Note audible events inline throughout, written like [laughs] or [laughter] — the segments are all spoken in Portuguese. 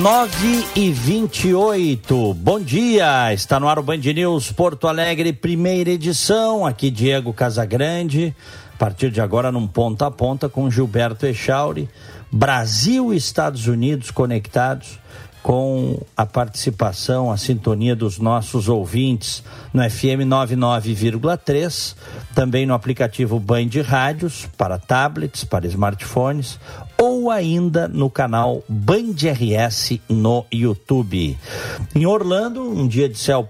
9 e 28. Bom dia. Está no ar o Band News Porto Alegre, primeira edição. Aqui Diego Casagrande. A partir de agora, num ponta a ponta com Gilberto Echauri. Brasil e Estados Unidos conectados com a participação, a sintonia dos nossos ouvintes no FM 99,3, também no aplicativo Band Rádios para tablets, para smartphones ou ainda no canal Band RS no YouTube. Em Orlando, um dia de céu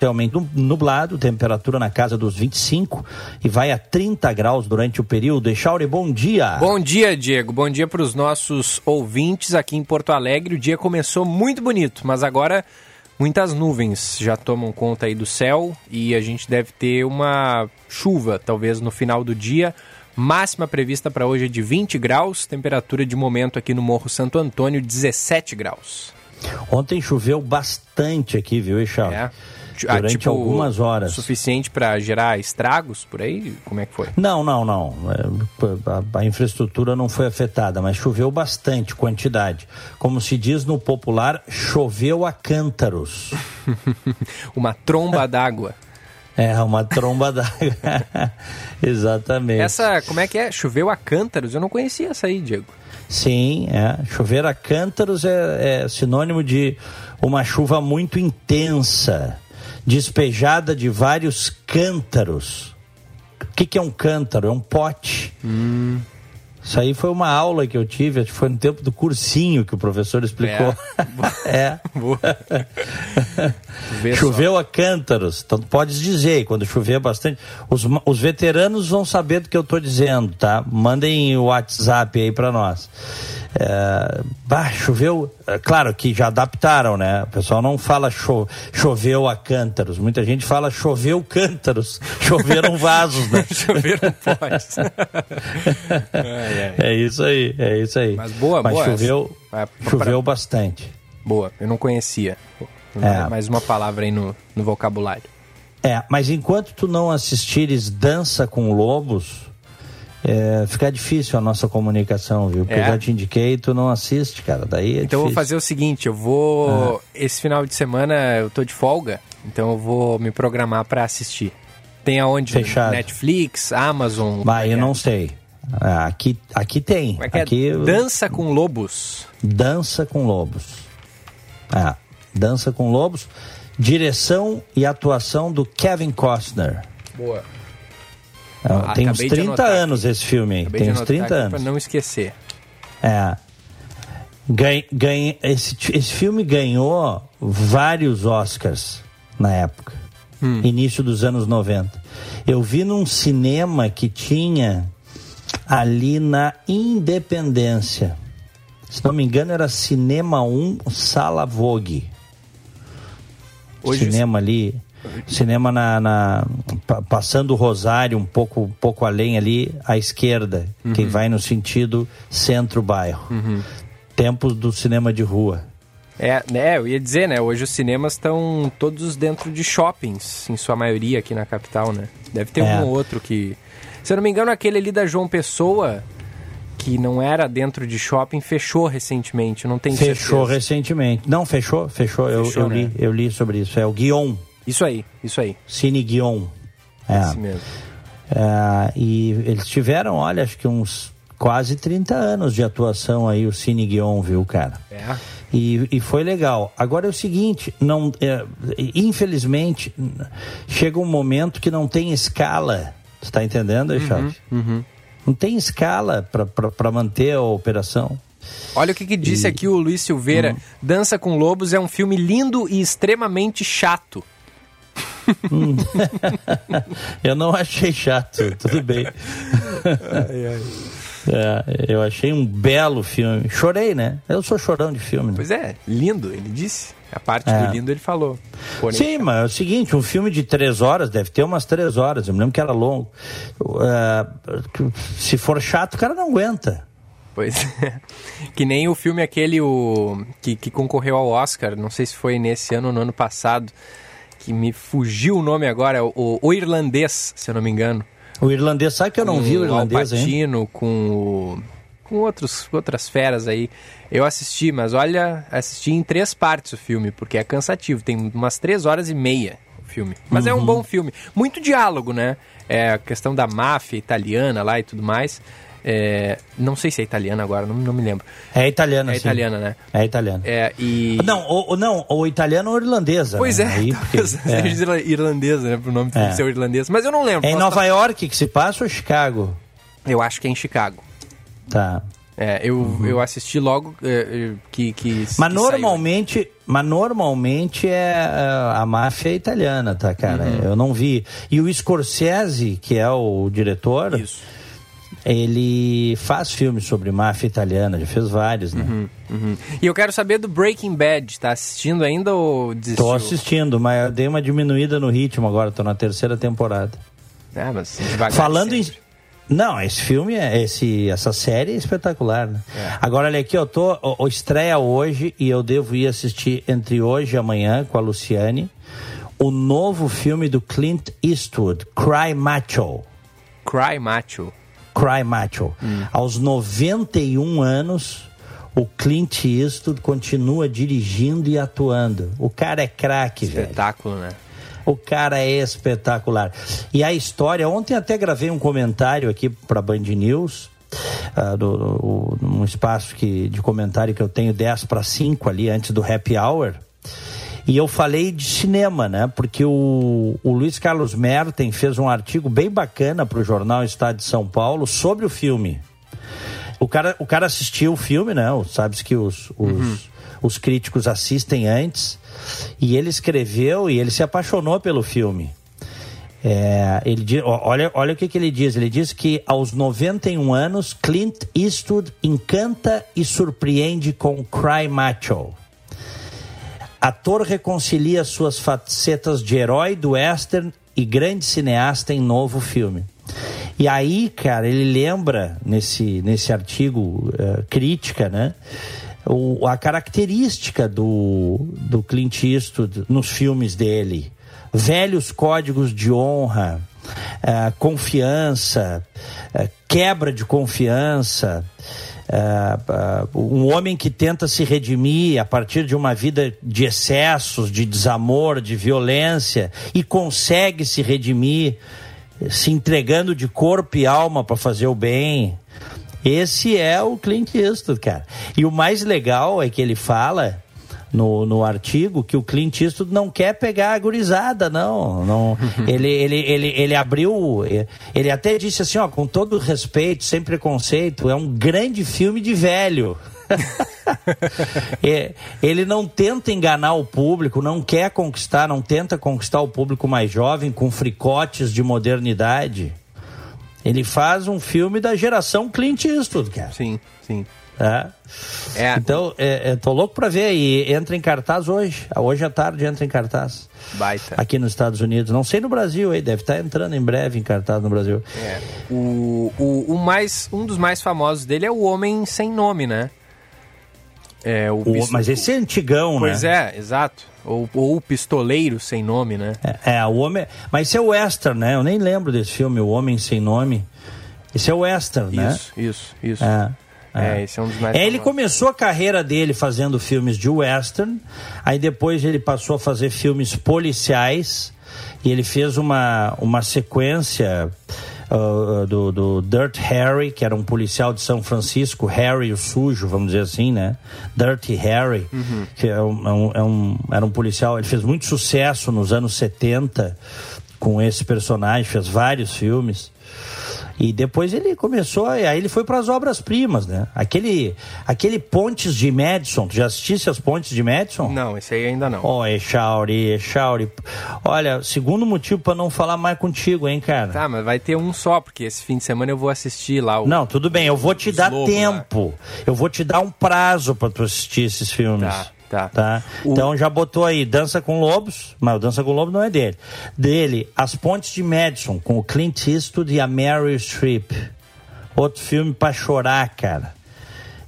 parcialmente nublado, temperatura na casa dos 25 e vai a 30 graus durante o período. Echauri, bom dia. Bom dia, Diego. Bom dia para os nossos ouvintes aqui em Porto Alegre. O dia começou muito bonito, mas agora muitas nuvens já tomam conta aí do céu e a gente deve ter uma chuva, talvez no final do dia. Máxima prevista para hoje é de 20 graus, temperatura de momento aqui no Morro Santo Antônio, 17 graus. Ontem choveu bastante aqui, viu, Eixal? É. Ah, Durante tipo, algumas horas. Suficiente para gerar estragos por aí? Como é que foi? Não, não, não. É, a, a, infraestrutura não foi afetada, mas choveu bastante quantidade. Como se diz no popular, choveu a cântaros. [laughs] Uma tromba d'água. [laughs] É, uma tromba d'água. [laughs] Exatamente. Essa, como é que é? Choveu a cântaros? Eu não conhecia essa aí, Diego. Sim, é. Chover a cântaros é, é sinônimo de uma chuva muito intensa, despejada de vários cântaros. O que, que é um cântaro? É um pote. Hum. Isso aí foi uma aula que eu tive, acho que foi no tempo do cursinho que o professor explicou. É. [laughs] é. [laughs] [laughs] Choveu a cântaros, então podes dizer, quando chover bastante. Os, os veteranos vão saber do que eu estou dizendo, tá? Mandem o WhatsApp aí para nós. É, bah, choveu, é, claro que já adaptaram, né? O pessoal não fala cho, choveu a cântaros, muita gente fala choveu cântaros, choveram vasos, né? choveram pós. é, é, isso aí, é isso aí. Mas boa, Mas boa. choveu, é, choveu bastante. Boa, eu não conhecia. É. Mais uma palavra aí no, no vocabulário. É, mas enquanto tu não assistires Dança com Lobos, é, fica difícil a nossa comunicação, viu? Porque é. eu já te indiquei e tu não assiste, cara. Daí é Então eu vou fazer o seguinte, eu vou. Ah. Esse final de semana eu tô de folga, então eu vou me programar para assistir. Tem aonde? Fechado. Netflix, Amazon. Bah, eu é? não sei. Ah, aqui, aqui tem. Como é que é? aqui, Dança com Lobos. Dança com Lobos. Ah, Dança com Lobos. Direção e atuação do Kevin Costner. Boa. Ah, tem uns 30 anos esse filme aí. Tem uns 30 anos. Para não esquecer. É. Ganha, ganha, esse, esse filme ganhou vários Oscars na época. Hum. Início dos anos 90. Eu vi num cinema que tinha ali na Independência. Se não me engano, era Cinema 1, Sala Vogue. Hoje cinema ali Cinema na, na, passando o Rosário um pouco, um pouco além ali à esquerda, uhum. quem vai no sentido centro-bairro. Uhum. Tempos do cinema de rua. É, né, eu ia dizer, né, hoje os cinemas estão todos dentro de shoppings, em sua maioria aqui na capital, né? Deve ter é. um ou outro que... Se eu não me engano, aquele ali da João Pessoa, que não era dentro de shopping, fechou recentemente, não tem Fechou certeza. recentemente. Não, fechou, fechou, fechou eu, eu né? li, eu li sobre isso. É o Guion. Isso aí, isso aí. Cine Guion. É. Esse mesmo. É, e eles tiveram, olha, acho que uns quase 30 anos de atuação aí, o Cine Guion, viu, cara? É. E, e foi legal. Agora é o seguinte, não, é, infelizmente, chega um momento que não tem escala. Você está entendendo, Eixaldi? Uhum, uhum. Não tem escala para manter a operação. Olha o que, que disse e... aqui o Luiz Silveira. Uhum. Dança com Lobos é um filme lindo e extremamente chato. Hum. [laughs] eu não achei chato, tudo bem. Ai, ai. [laughs] É, eu achei um belo filme. Chorei, né? Eu sou chorão de filme. Né? Pois é, lindo, ele disse. A parte é. do lindo ele falou. Porém, Sim, mas é o seguinte, um filme de três horas, deve ter umas três horas, eu me lembro que era longo. Uh, se for chato, o cara não aguenta. Pois é. [laughs] Que nem o filme aquele o, que, que concorreu ao Oscar, não sei se foi nesse ano ou no ano passado, que me fugiu o nome agora, o, o Irlandês, se eu não me engano. O irlandês, sabe que eu não com vi o irlandês, hein? com o com outros, outras feras aí. Eu assisti, mas olha, assisti em três partes o filme, porque é cansativo. Tem umas três horas e meia o filme. Mas uhum. é um uhum. bom filme. Muito diálogo, né? É a questão da máfia italiana lá e tudo mais. É, não sei se é italiana agora, não, não me lembro. É italiana, É sim. italiana, né? É italiana. É, e... Não, o, não, o italiano ou irlandesa. Pois né? é, Aí, [laughs] porque, é. irlandesa, né? Pro nome é. ser irlandês. Mas eu não lembro. É em Nova York que se passa ou Chicago? Eu acho que é em Chicago. Tá. É, eu, uhum. eu assisti logo é, que, que. Mas que normalmente. Saiu. Mas normalmente é, é a máfia italiana, tá, cara? Uhum. Eu não vi. E o Scorsese, que é o diretor. Isso ele faz filmes sobre máfia italiana, já fez vários, né? Uhum, uhum. E eu quero saber do Breaking Bad, tá assistindo ainda ou desistiu? Tô assistindo, mas eu dei uma diminuída no ritmo agora, tô na terceira temporada. É, mas Falando sempre. em... Não, esse filme, é, esse, essa série é espetacular, né? É. Agora, olha aqui, eu tô, estreia hoje e eu devo ir assistir entre hoje e amanhã com a Luciane o novo filme do Clint Eastwood, Cry Macho. Cry Macho. Cry Macho. Hum. Aos 91 anos, o Clint Eastwood continua dirigindo e atuando. O cara é craque, velho. Espetáculo, né? O cara é espetacular. E a história, ontem até gravei um comentário aqui para Band News, uh, do, do, num espaço que, de comentário que eu tenho 10 para 5 ali, antes do happy hour. E eu falei de cinema, né? Porque o, o Luiz Carlos Merten fez um artigo bem bacana para o jornal Estado de São Paulo sobre o filme. O cara, o cara assistiu o filme, né? Sabes que os, os, uhum. os críticos assistem antes. E ele escreveu e ele se apaixonou pelo filme. É, ele olha, olha o que, que ele diz. Ele diz que aos 91 anos, Clint Eastwood encanta e surpreende com Cry Macho. Ator reconcilia suas facetas de herói do western e grande cineasta em novo filme. E aí, cara, ele lembra nesse, nesse artigo uh, crítica, né? O, a característica do, do Clint Eastwood nos filmes dele. Velhos códigos de honra, uh, confiança, uh, quebra de confiança, uh, um homem que tenta se redimir a partir de uma vida de excessos, de desamor, de violência e consegue se redimir se entregando de corpo e alma para fazer o bem. Esse é o Clint Eastwood, cara. E o mais legal é que ele fala no, no artigo que o Clint Eastwood não quer pegar a gurizada, não. não [laughs] ele, ele, ele, ele abriu. Ele até disse assim, ó, com todo respeito, sem preconceito, é um grande filme de velho. [laughs] ele não tenta enganar o público, não quer conquistar, não tenta conquistar o público mais jovem com fricotes de modernidade. Ele faz um filme da geração Clint Eastwood, cara. Sim, sim. É. É. Então, é, é, tô louco para ver e entra em cartaz hoje. Hoje à tarde entra em cartaz. Baita. Aqui nos Estados Unidos. Não sei no Brasil, aí deve estar tá entrando em breve em cartaz no Brasil. É. O, o, o, mais, um dos mais famosos dele é o Homem Sem Nome, né? É, o, o Mas esse é antigão, pois né? Pois é, exato. Ou, ou o Pistoleiro Sem Nome, né? É, é, o Homem... Mas esse é o western, né? Eu nem lembro desse filme, O Homem Sem Nome. Esse é o western, né? Isso, isso, isso. É. É, é, esse é um dos mais. É, ele começou a carreira dele fazendo filmes de western, aí depois ele passou a fazer filmes policiais e ele fez uma, uma sequência uh, do, do Dirt Harry, que era um policial de São Francisco, Harry o sujo, vamos dizer assim, né? Dirty Harry, uhum. que é um, é um, é um, era um policial, ele fez muito sucesso nos anos 70 com esse personagem, fez vários filmes. E depois ele começou, aí ele foi para as obras-primas, né? Aquele, aquele Pontes de Madison, tu já assistisse as Pontes de Madison? Não, esse aí ainda não. Ó, oh, Echauri, Echauri. Olha, segundo motivo para não falar mais contigo, hein, cara? Tá, mas vai ter um só, porque esse fim de semana eu vou assistir lá o. Não, tudo bem, eu vou te dar tempo. Lá. Eu vou te dar um prazo para tu assistir esses filmes. Tá. Tá. tá? O... Então já botou aí Dança com Lobos, mas o Dança com Lobos não é dele. Dele, As Pontes de Madison, com o Clint Eastwood e a Mary Streep. Outro filme para chorar, cara.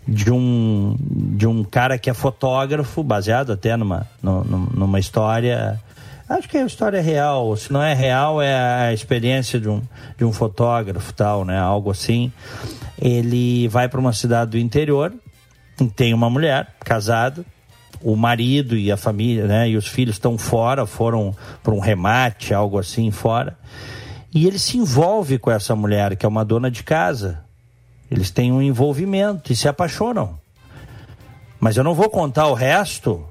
De um, de um cara que é fotógrafo, baseado até numa, numa história. Acho que é uma história real. Se não é real, é a experiência de um, de um fotógrafo, tal, né? Algo assim. Ele vai para uma cidade do interior, tem uma mulher casada, o marido e a família, né, e os filhos estão fora, foram para um remate, algo assim fora. E ele se envolve com essa mulher, que é uma dona de casa. Eles têm um envolvimento e se apaixonam. Mas eu não vou contar o resto,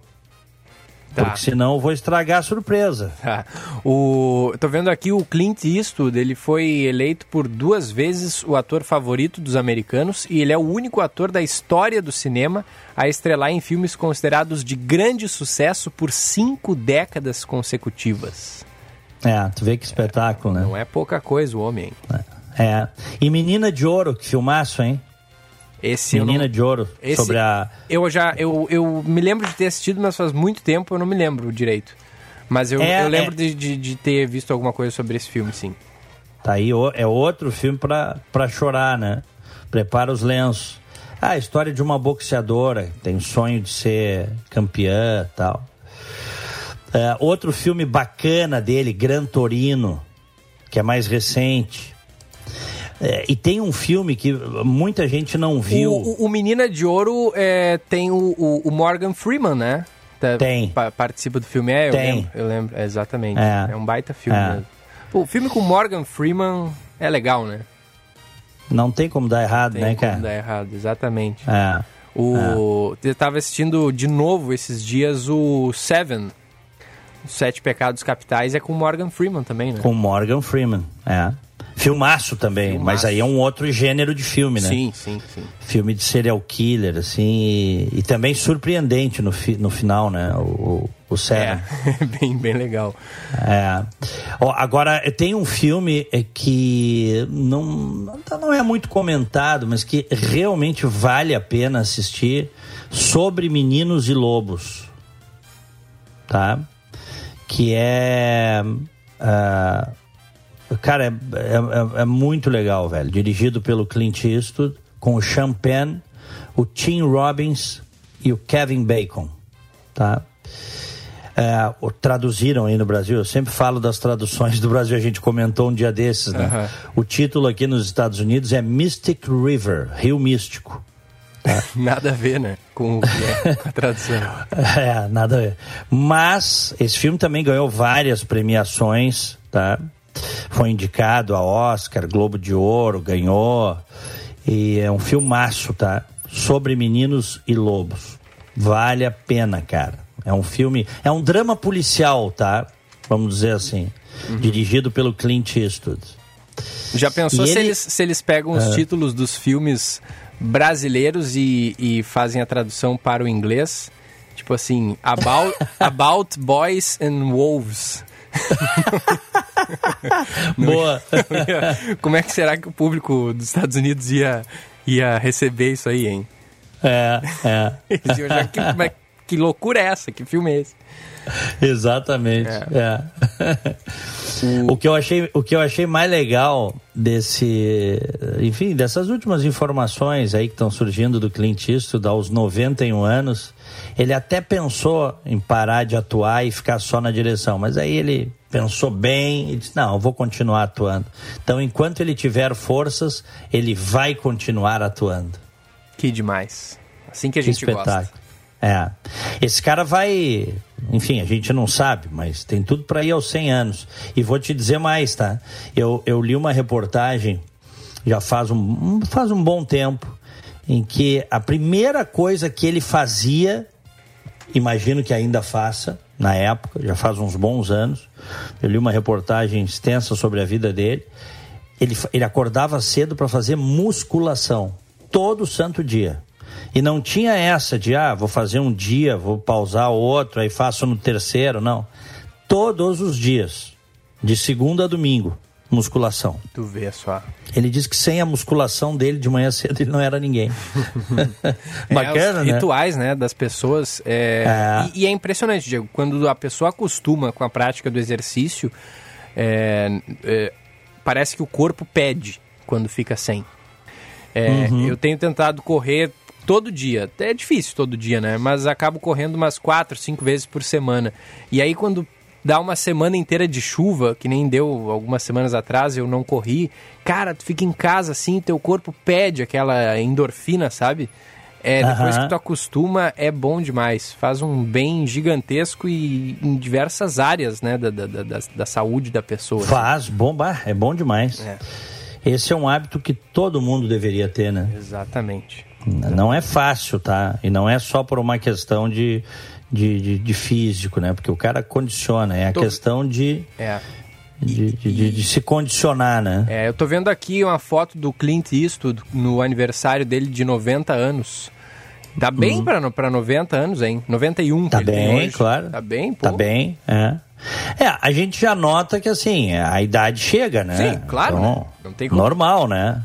Tá. Porque senão eu vou estragar a surpresa. Tá. [laughs] O, tô vendo aqui o Clint Eastwood, ele foi eleito por duas vezes o ator favorito dos americanos e ele é o único ator da história do cinema a estrelar em filmes considerados de grande sucesso por cinco décadas consecutivas. É, tu vê que espetáculo, é, né? Não é pouca coisa o homem. É. é. E Menina de Ouro, que filmaço, hein? Esse Menina não... de Ouro, Esse... sobre a... Eu já, eu, eu me lembro de ter assistido, mas faz muito tempo eu não me lembro direito. Mas eu, é, eu lembro é... de, de, de, ter visto alguma coisa sobre esse filme, sim. Tá aí, é outro filme para chorar, né? Prepara os lenços. Ah, a história de uma boxeadora, tem o sonho de ser campeã e tal. É, outro filme bacana dele, Gran Torino, que é mais recente. É, e tem um filme que muita gente não viu. O, o, o Menina de Ouro é, tem o, o, Morgan Freeman, né? Tá, tem. Pa, participa do filme. É, eu tem. lembro. Eu lembro exatamente. É. é um baita filme é. mesmo. o filme com Morgan Freeman é legal, né? Não tem como dar errado, tem né, cara? Não tem como dar errado, exatamente. É. O... É. Eu tava assistindo de novo esses dias o Seven. Os Sete Pecados Capitais é com Morgan Freeman também, né? Com Morgan Freeman, é. Filmaço também, Filmaço. mas aí é um outro gênero de filme, né? Sim, sim, sim. Filme de serial killer, assim, e, e também surpreendente no, fi, no final, né? O, o Seven. É, [laughs] bem, bem legal. É. Ó, agora, tem um filme é, que não, não é muito comentado, mas que realmente vale a pena assistir, sobre meninos e lobos, tá? Que é... Uh, Cara, é, é, é, muito legal, velho. Dirigido pelo Clint Eastwood, com o Sean Penn, o Tim Robbins e o Kevin Bacon, tá? É, o, traduziram aí no Brasil, eu sempre falo das traduções do Brasil, a gente comentou um dia desses, né? Uhum. O título aqui nos Estados Unidos é Mystic River, Rio Místico. Tá? [laughs] nada a ver, né? Com, é, com a tradução. [laughs] é, nada a ver. Mas esse filme também ganhou várias premiações, tá? Foi indicado a Oscar, Globo de Ouro, ganhou. E é um filmaço, tá? Sobre meninos e lobos. Vale a pena, cara. É um filme, é um drama policial, tá? Vamos dizer assim. Uhum. Dirigido pelo Clint Eastwood. Já pensou se, ele... eles, se eles pegam os uh... títulos dos filmes brasileiros e, e fazem a tradução para o inglês? Tipo assim, About, [laughs] about Boys and Wolves. [laughs] Boa. Como é que será que o público dos Estados Unidos ia, ia receber isso aí, hein? É, é. que, que loucura é essa? Que filme é esse? Exatamente. É. é. O... o... que eu achei, o que eu achei mais legal desse, enfim, dessas últimas informações aí que estão surgindo do Clint Eastwood aos 91 anos, ele até pensou em parar de atuar e ficar só na direção, mas aí ele pensou bem e disse: "Não, eu vou continuar atuando". Então, enquanto ele tiver forças, ele vai continuar atuando. Que demais. Assim que a gente que espetáculo. gosta. É. Esse cara vai. Enfim, a gente não sabe, mas tem tudo para ir aos 100 anos. E vou te dizer mais, tá? Eu, eu li uma reportagem já faz um, faz um bom tempo em que a primeira coisa que ele fazia, imagino que ainda faça, na época, já faz uns bons anos, eu li uma reportagem extensa sobre a vida dele, ele, ele acordava cedo para fazer musculação todo santo dia. E não tinha essa de, ah, vou fazer um dia, vou pausar outro, aí faço no terceiro, não. Todos os dias, de segunda a domingo, musculação. Tu vê só. Ele disse que sem a musculação dele de manhã cedo ele não era ninguém. [laughs] Bacana, é, os né? rituais, né, das pessoas. É... É. E, e, é impressionante, Diego, quando a pessoa acostuma com a prática do exercício, é, é, parece que o corpo pede quando fica sem. É, uhum. Eu tenho tentado correr todo dia. É difícil todo dia, né? Mas acabo correndo umas quatro, cinco vezes por semana. E aí quando dá uma semana inteira de chuva, que nem deu algumas semanas atrás, eu não corri. Cara, tu fica em casa assim, teu corpo pede aquela endorfina, sabe? É, depois uhum. que tu acostuma, é bom demais. Faz um bem gigantesco e em diversas áreas, né, da, da, da, da saúde da pessoa. Faz, bomba, é bom demais. É. Esse é um hábito que todo mundo deveria ter, né? Exatamente. Não é fácil, tá? E não é só por uma questão de, de, de, de físico, né? Porque o cara condiciona, é a tô... questão de... É. De, de, de, se condicionar, né? É, eu tô vendo aqui uma foto do Clint Eastwood no aniversário dele de 90 anos. Tá bem uhum. para 90 anos, hein? 91 Tá bem, claro. Tá bem, pô. Tá bem, é. É, a gente já nota que assim, a idade chega, né? Sim, claro. Então, né? Não tem como. Normal, né?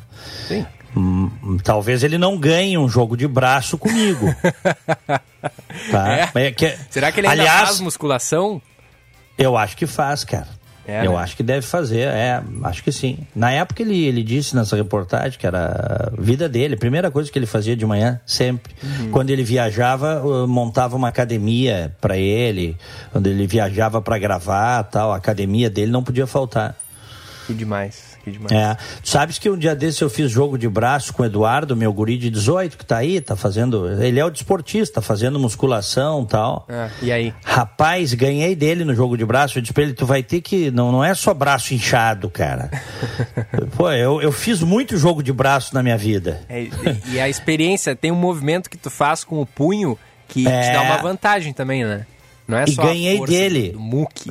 Sim. Hum, talvez ele não ganhe um jogo de braço comigo. [laughs] tá? É? É que, Será que ele ainda aliás, faz musculação? Eu acho que faz, cara. É, eu né? acho que deve fazer, é, acho que sim. Na época ele, ele disse nessa reportagem que era a vida dele, a primeira coisa que ele fazia de manhã, sempre. Uhum. Quando ele viajava, montava uma academia para ele, quando ele viajava para gravar tal, a academia dele não podia faltar. Que demais demais. É. Tu sabes que um dia desse eu fiz jogo de braço com o Eduardo, meu guri de 18, que tá aí, tá fazendo. Ele é o desportista, fazendo musculação e tal. É. E aí? Rapaz, ganhei dele no jogo de braço. Eu disse pra ele: tu vai ter que. Não, não é só braço inchado, cara. [laughs] Pô, eu, eu fiz muito jogo de braço na minha vida. É, e a experiência, tem um movimento que tu faz com o punho que é... te dá uma vantagem também, né? Não é e só ganhei dele. do muque.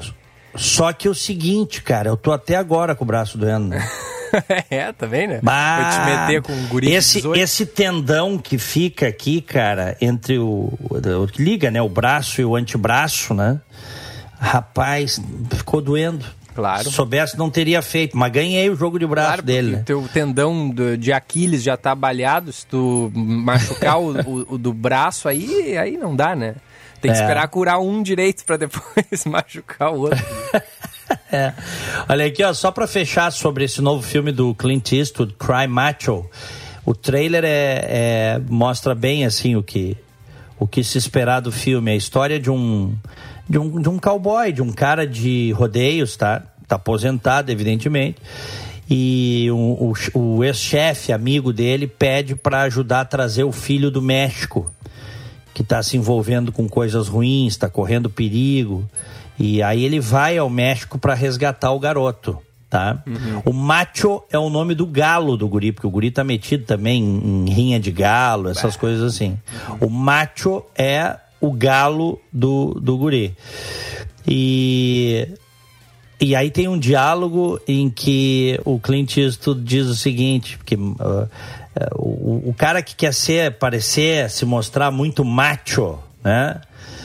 Só que o seguinte, cara, eu tô até agora com o braço doendo. Né? [laughs] é, vendo, né? Bah, te meter com o guri esse, esse tendão que fica aqui, cara, entre o, o. Liga, né? O braço e o antebraço, né? Rapaz, ficou doendo. Claro. Se soubesse, não teria feito, mas ganhei o jogo de braço claro, dele. Né? Teu tendão de Aquiles já tá balhado, se tu machucar o, [laughs] o, o, do braço, aí, aí não dá, né? Tem que é. esperar curar um direito para depois [laughs] machucar o outro. [laughs] é. Olha aqui, ó, só para fechar sobre esse novo filme do Clint Eastwood, Cry Macho. O trailer é, é, mostra bem assim o que o que se esperar do filme. A história de um de um, de um cowboy, de um cara de rodeios, tá? Tá aposentado, evidentemente. E o, o, o ex-chefe, amigo dele, pede para ajudar a trazer o filho do México que está se envolvendo com coisas ruins, está correndo perigo. E aí ele vai ao México para resgatar o garoto. Tá? Uhum. O macho é o nome do galo do guri, porque o guri tá metido também em, rinha de galo, essas bah. coisas assim. Uhum. O macho é o galo do, do guri. E e aí tem um diálogo em que o Clint Eastwood diz o seguinte, porque uh, o, o, cara que quer ser, parecer, se mostrar muito macho, né?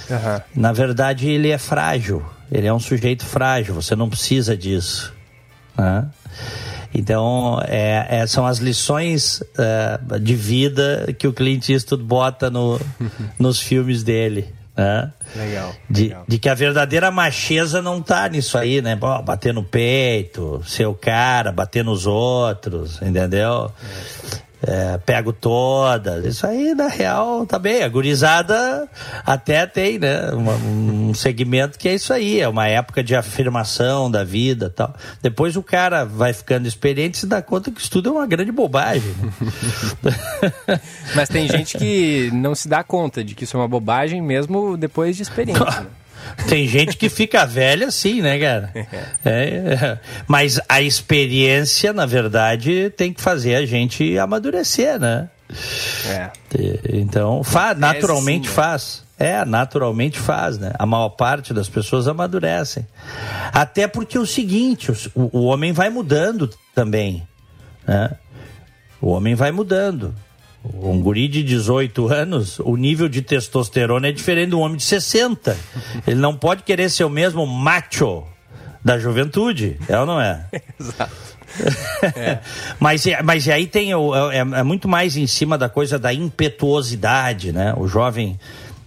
Uhum. Na verdade, ele é frágil. Ele é um sujeito frágil. Você não precisa disso. Né? Então, é, é, são as lições é, de vida que o Clint Eastwood bota no, [laughs] nos filmes dele. Né? Legal, de, legal. de que a verdadeira macheza não tá nisso aí, né? Bom, bater no peito, ser o cara, bater nos outros, entendeu? É pego todas. Isso aí, na real, tá bem. A gurizada até tem, né? um segmento que é isso aí, é uma época de afirmação da vida tal. Depois o cara vai ficando experiente e se dá conta que isso tudo é uma grande bobagem. Né? [laughs] Mas tem gente que não se dá conta de que isso é uma bobagem mesmo depois de experiência. [laughs] Né? Tem gente que fica velha assim, né, cara? [laughs] É, é, mas a experiência, na verdade, tem que fazer a gente amadurecer, né? É. Então, fa naturalmente sim, né? faz. É, naturalmente faz, né? A maior parte das pessoas amadurecem. Até porque é o seguinte, o, o homem vai mudando também. Né? O homem vai mudando. Um guri de 18 anos, o nível de testosterona é diferente do homem de 60. Ele não pode querer ser o mesmo macho da juventude, é ou não é? [laughs] Exato. [laughs] É. mas, mas aí tem o, é, é, muito mais em cima da coisa da impetuosidade, né? O jovem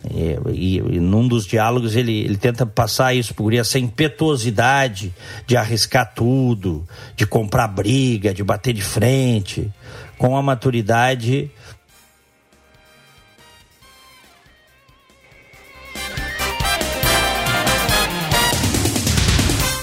e, e, e, num dos diálogos ele, ele tenta passar isso por essa impetuosidade de arriscar tudo, de comprar briga, de bater de frente. Com a maturidade,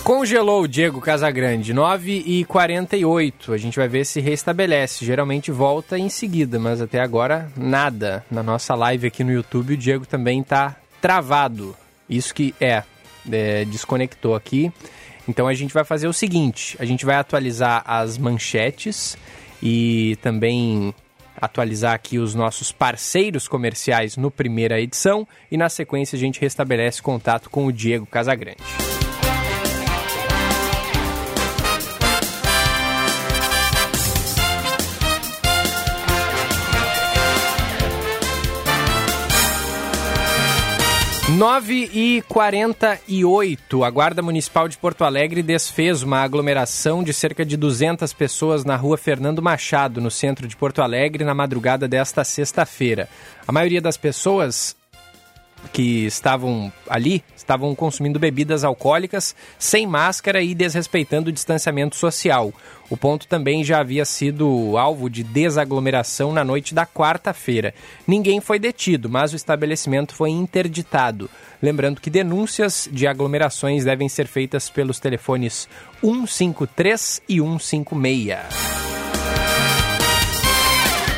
Congelou o Diego Casagrande, 9 e 48 A gente vai ver se restabelece. Geralmente volta em seguida, mas até agora nada. Na nossa live aqui no YouTube, o Diego também está travado. Isso que é, é, desconectou aqui. Então a gente vai fazer o seguinte: a gente vai atualizar as manchetes e também atualizar aqui os nossos parceiros comerciais no primeira edição e na sequência a gente restabelece contato com o Diego Casagrande. 9 e 48 a Guarda Municipal de Porto Alegre desfez uma aglomeração de cerca de 200 pessoas na rua Fernando Machado, no centro de Porto Alegre, na madrugada desta sexta-feira. A maioria das pessoas que estavam ali estavam consumindo bebidas alcoólicas sem máscara e desrespeitando o distanciamento social. O ponto também já havia sido alvo de desaglomeração na noite da quarta-feira. Ninguém foi detido, mas o estabelecimento foi interditado. Lembrando que denúncias de aglomerações devem ser feitas pelos telefones 153 e 156.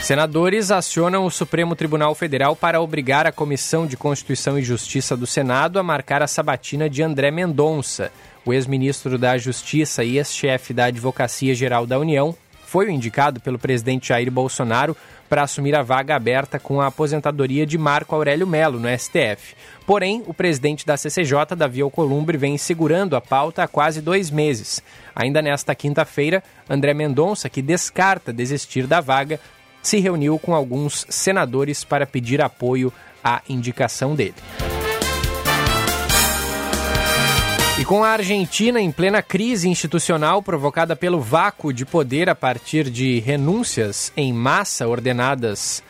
Senadores acionam o Supremo Tribunal Federal para obrigar a Comissão de Constituição e Justiça do Senado a marcar a sabatina de André Mendonça. O ex-ministro da Justiça e ex-chefe da Advocacia Geral da União foi o indicado pelo presidente Jair Bolsonaro para assumir a vaga aberta com a aposentadoria de Marco Aurélio Melo no STF. Porém, o presidente da CCJ, Davi Alcolumbre, vem segurando a pauta há quase dois meses. Ainda nesta quinta-feira, André Mendonça, que descarta desistir da vaga, se reuniu com alguns senadores para pedir apoio à indicação dele. E com a Argentina em plena crise institucional provocada pelo vácuo de poder a partir de renúncias em massa ordenadas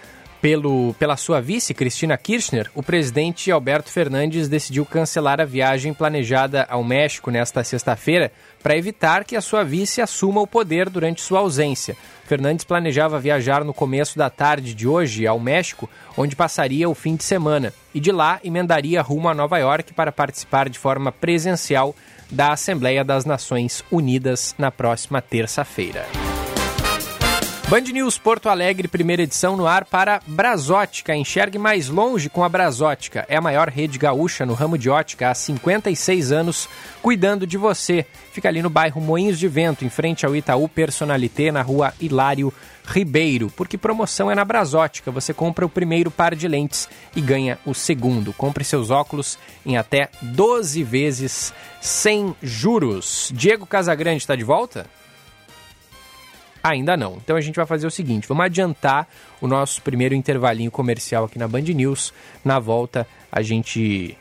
pelo, pela sua vice, Cristina Kirchner, o presidente Alberto Fernandes decidiu cancelar a viagem planejada ao México nesta sexta-feira para evitar que a sua vice assuma o poder durante sua ausência. Fernandes planejava viajar no começo da tarde de hoje ao México, onde passaria o fim de semana, e de lá emendaria rumo a Nova York para participar de forma presencial da Assembleia das Nações Unidas na próxima terça-feira. Band News Porto Alegre, primeira edição no ar para Brasótica. Enxergue mais longe com a Brasótica. É a maior rede gaúcha no ramo de ótica há 56 anos, cuidando de você. Fica ali no bairro Moinhos de Vento, em frente ao Itaú Personalité, na rua Hilário Ribeiro. Porque promoção é na Brasótica. Você compra o primeiro par de lentes e ganha o segundo. Compre seus óculos em até 12 vezes sem juros. Diego Casagrande está de volta? Ainda não. Então a gente vai fazer o seguinte: vamos adiantar o nosso primeiro intervalinho comercial aqui na Band News. Na volta, a gente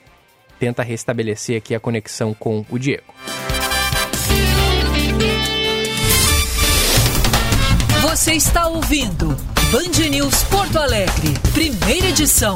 tenta restabelecer aqui a conexão com o Diego. Você está ouvindo Band News Porto Alegre, primeira edição.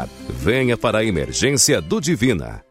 venha para a emergência do Divina.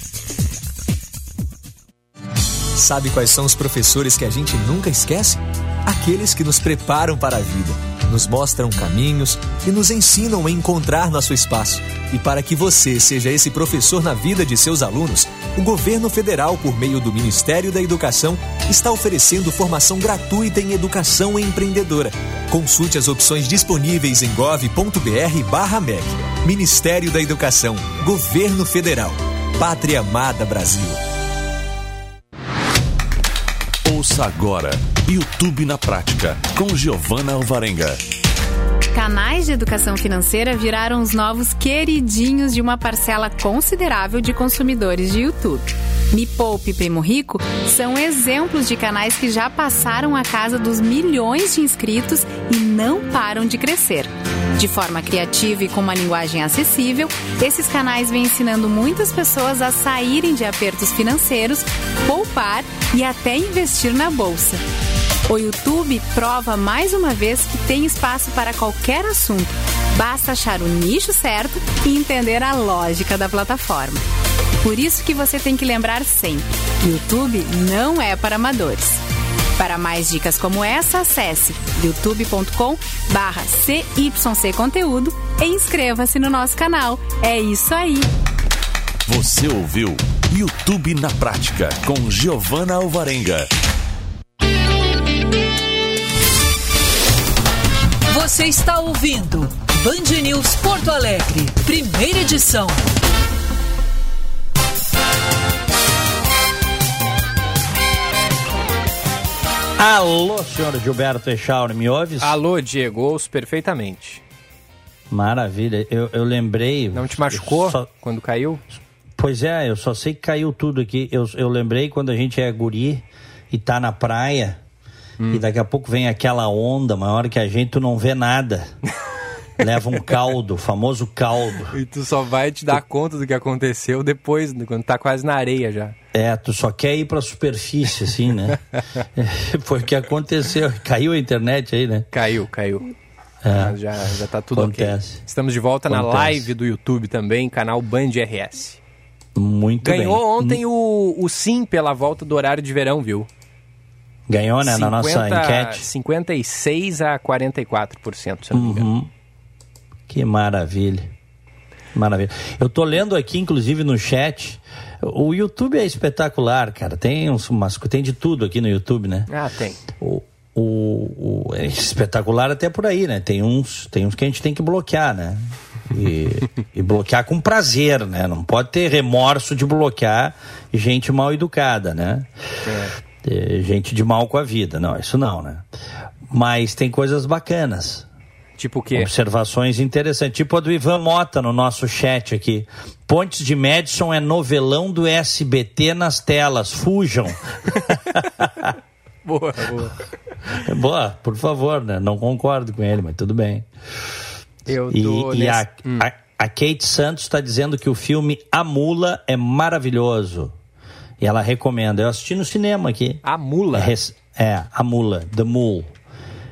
Sabe quais são os professores que a gente nunca esquece? Aqueles que nos preparam para a vida, nos mostram caminhos e nos ensinam a encontrar nosso espaço. E para que você seja esse professor na vida de seus alunos, o governo federal, por meio do Ministério da Educação, está oferecendo formação gratuita em educação empreendedora. Consulte as opções disponíveis em gov.br/mec. Ministério da Educação, Governo Federal, Pátria Amada Brasil. Ouça agora YouTube na Prática com Giovana Alvarenga. Canais de educação financeira viraram os novos queridinhos de uma parcela considerável de consumidores de YouTube. Me Poupe Primo Rico são exemplos de canais que já passaram a casa dos milhões de inscritos e não param de crescer. De forma criativa e com uma linguagem acessível, esses canais vêm ensinando muitas pessoas a saírem de apertos financeiros, poupar e até investir na bolsa. O YouTube prova mais uma vez que tem espaço para qualquer assunto. Basta achar o nicho certo e entender a lógica da plataforma. Por isso que você tem que lembrar sempre: YouTube não é para amadores. Para mais dicas como essa, acesse youtube.com/cyc conteúdo e inscreva-se no nosso canal. É isso aí. Você ouviu YouTube na Prática com Giovana Alvarenga. Você está ouvindo Band News Porto Alegre, primeira edição. Alô, senhor Gilberto Echauri, me ouves? Alô, Diego, ouço perfeitamente. Maravilha, eu, eu lembrei. Não te machucou só- quando caiu? Pois é, eu só sei que caiu tudo aqui. Eu, eu lembrei quando a gente é guri e tá na praia Hum. e daqui a pouco vem aquela onda maior que a gente tu não vê nada. [laughs] Leva um caldo, o famoso caldo. E tu só vai te dar conta do que aconteceu depois, quando tá quase na areia já. É, tu só quer ir pra superfície, assim, né? [laughs] Foi o que aconteceu. Caiu a internet aí, né? Caiu, caiu. É. Já, já tá tudo Acontece. ok. Estamos de volta na Acontece. live do YouTube também, canal Band RS. Muito Ganhou bem. ontem o, o sim pela volta do horário de verão, viu? Ganhou, né? Na nossa enquete. 56 a 44%, se eu não me engano. Uhum. Que maravilha. Maravilha. Eu tô lendo aqui, inclusive, no chat. O YouTube é espetacular, cara. Tem uns, umas, tem de tudo aqui no YouTube, né? Ah, tem. O, o, o- é espetacular até por aí, né? Tem uns, tem uns que a gente tem que bloquear, né? E, [laughs] e bloquear com prazer, né? Não pode ter remorso de bloquear gente mal educada, né? É, gente de mal com a vida. Não, isso não, né? Mas tem coisas bacanas. Tipo o quê? Observações interessantes. Tipo a do Ivan Mota no nosso chat aqui. Pontes de Madison é novelão do SBT nas telas. Fujam. [laughs] Boa, boa. Boa, por favor, né? Não concordo com ele, mas tudo bem. Eu E, tô e nesse- a, Hum. a, a Kate Santos está dizendo que o filme A Mula é maravilhoso. E ela recomenda. Eu assisti no cinema aqui. A Mula? É, é A Mula, The Mule.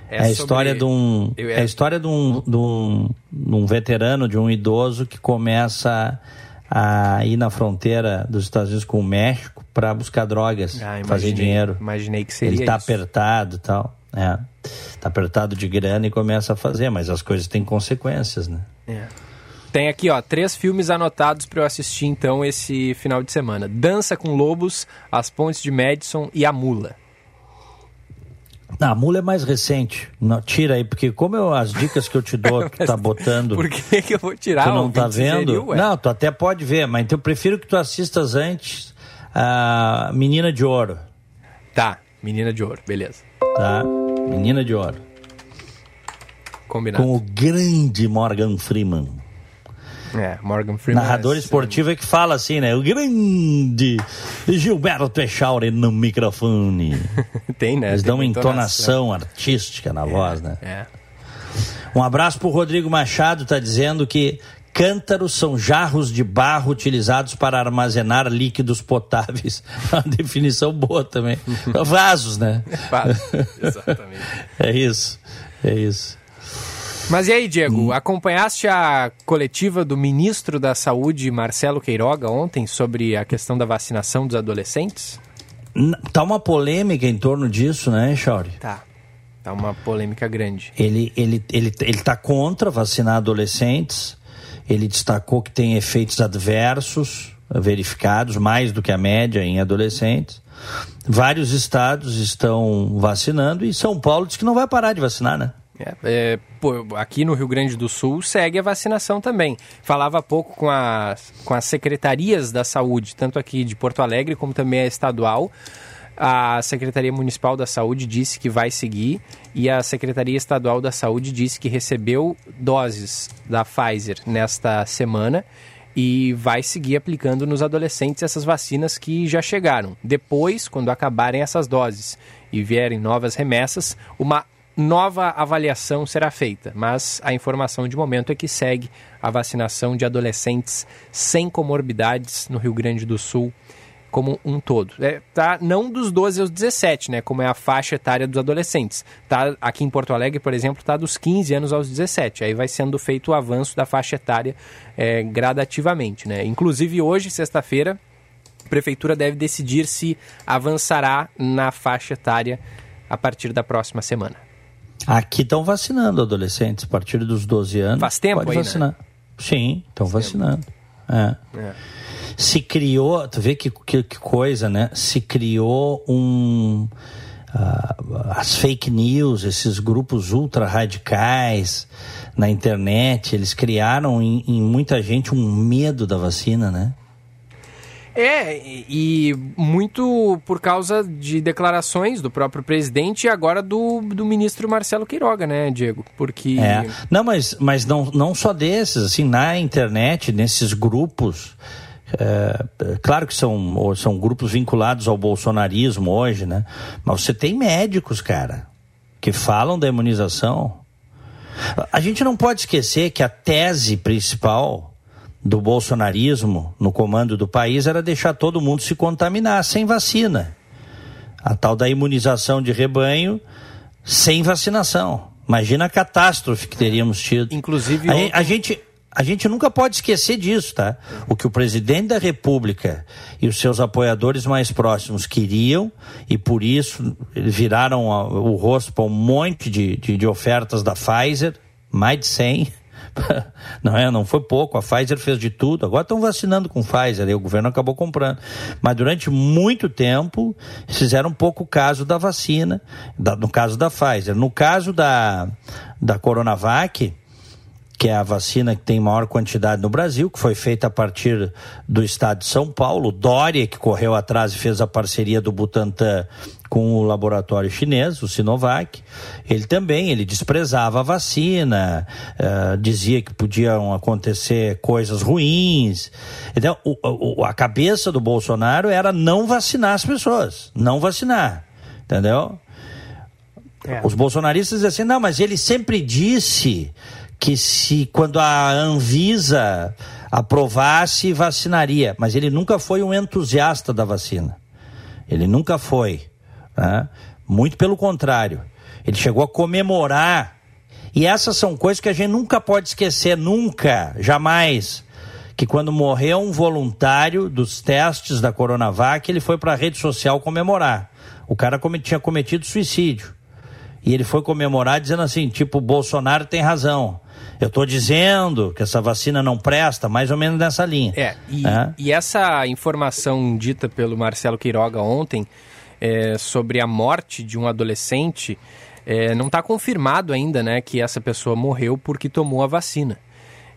É, a sobre- história de um. Eu É ia- a história de um, de, um, de um veterano, de um idoso que começa a ir na fronteira dos Estados Unidos com o México para buscar drogas, Ah, fazer imaginei- dinheiro. Imaginei que seria Ele tá isso. apertado tal. É. Tá apertado de grana e começa a fazer, mas as coisas têm consequências, né? É. Tem aqui, ó, três filmes anotados para eu assistir então esse final de semana: Dança com Lobos, As Pontes de Madison e A Mula. Não, a mula é mais recente. Não, tira aí, porque como eu, as dicas que eu te dou, tu tá [laughs] botando. Por que, que eu vou tirar? Tu não tá 26 vendo? Zeril, ué? não, tu até pode ver, mas então eu prefiro que tu assistas antes a Menina de Ouro, Tá, Menina de Ouro, beleza. tá? Menina de Ouro. Combinado. Com o grande Morgan Freeman. É, Morgan Freeman. Narrador é- esportivo é que fala assim, né? O grande Gilberto Echauri no microfone. [laughs] Tem, né? Eles Tem dão uma uma entonação artística na voz, né? É. Um abraço pro Rodrigo Machado, tá dizendo que cântaros são jarros de barro utilizados para armazenar líquidos potáveis. [laughs] Uma definição boa também. [laughs] Vasos, né? Vasos, exatamente. É isso, é isso. Mas e aí, Diego, acompanhaste a coletiva do ministro da Saúde, Marcelo Queiroga, ontem, sobre a questão da vacinação dos adolescentes? Tá uma polêmica em torno disso, né, Chauri? Tá. Tá uma polêmica grande. Ele, ele, ele, ele tá contra vacinar adolescentes. Ele destacou que tem efeitos adversos verificados, mais do que a média em adolescentes. Vários estados estão vacinando e São Paulo diz que não vai parar de vacinar, né? É, é, pô, aqui no Rio Grande do Sul segue a vacinação também. Falava há pouco com as, com as secretarias da saúde, tanto aqui de Porto Alegre como também a estadual. A Secretaria Municipal da Saúde disse que vai seguir e a Secretaria Estadual da Saúde disse que recebeu doses da Pfizer nesta semana e vai seguir aplicando nos adolescentes essas vacinas que já chegaram. Depois, quando acabarem essas doses e vierem novas remessas, uma nova avaliação será feita, mas a informação de momento é que segue a vacinação de adolescentes sem comorbidades no Rio Grande do Sul como um todo. É, tá, não dos 12 aos 17, né, como é a faixa etária dos adolescentes. Tá, aqui em Porto Alegre, por exemplo, está dos 15 anos aos 17. Aí vai sendo feito o avanço da faixa etária é, gradativamente. Né? Inclusive hoje, sexta-feira, a Prefeitura deve decidir se avançará na faixa etária a partir da próxima semana. Aqui estão vacinando adolescentes a partir dos 12 anos. Faz tempo pode aí, né? vacinar. Sim, estão vacinando. É. Se criou, tu vê que, que, que coisa, né? Se criou um. ah, as fake news, esses grupos ultra radicais na internet, eles criaram em, em muita gente um medo da vacina, né? É, e muito por causa de declarações do próprio presidente e agora do, do ministro Marcelo Queiroga, né, Diego? Porque. É. Não, mas, mas não, não só desses, assim, na internet, nesses grupos, é, claro que são, são grupos vinculados ao bolsonarismo hoje, né? Mas você tem médicos, cara, que falam da imunização. A gente não pode esquecer que a tese principal do bolsonarismo no comando do país era deixar todo mundo se contaminar sem vacina. A tal da imunização de rebanho sem vacinação. Imagina a catástrofe que teríamos tido. Inclusive, a, ontem- a gente a gente nunca pode esquecer disso, tá? O que o presidente da República e os seus apoiadores mais próximos queriam e por isso viraram o rosto para um monte de, de, de ofertas da Pfizer, mais de 100. [laughs] Não é, não foi pouco. A Pfizer fez de tudo. Agora estão vacinando com Pfizer e o governo acabou comprando. Mas durante muito tempo fizeram pouco caso da vacina, da- no caso da Pfizer. No caso da, da Coronavac, que é a vacina que tem maior quantidade no Brasil, que foi feita a partir do estado de São Paulo. Dória, que correu atrás e fez a parceria do Butantan com o laboratório chinês, o Sinovac. Ele também, ele desprezava a vacina, eh, dizia que podiam acontecer coisas ruins. Então, o- o- a cabeça do Bolsonaro era não vacinar as pessoas, não vacinar, entendeu? É. Os bolsonaristas dizem assim, não, mas ele sempre disse que se quando a Anvisa aprovasse, vacinaria. Mas ele nunca foi um entusiasta da vacina. Ele nunca foi. né? Muito pelo contrário. Ele chegou a comemorar. E essas são coisas que a gente nunca pode esquecer, nunca, jamais. Que quando morreu um voluntário dos testes da Coronavac, ele foi para a rede social comemorar. O cara tinha cometido suicídio. E ele foi comemorar dizendo assim, tipo, Bolsonaro tem razão. Eu estou dizendo que essa vacina não presta, mais ou menos nessa linha. É, e, é? e essa informação dita pelo Marcelo Queiroga ontem é, sobre a morte de um adolescente é, não está confirmado ainda, né, que essa pessoa morreu porque tomou a vacina.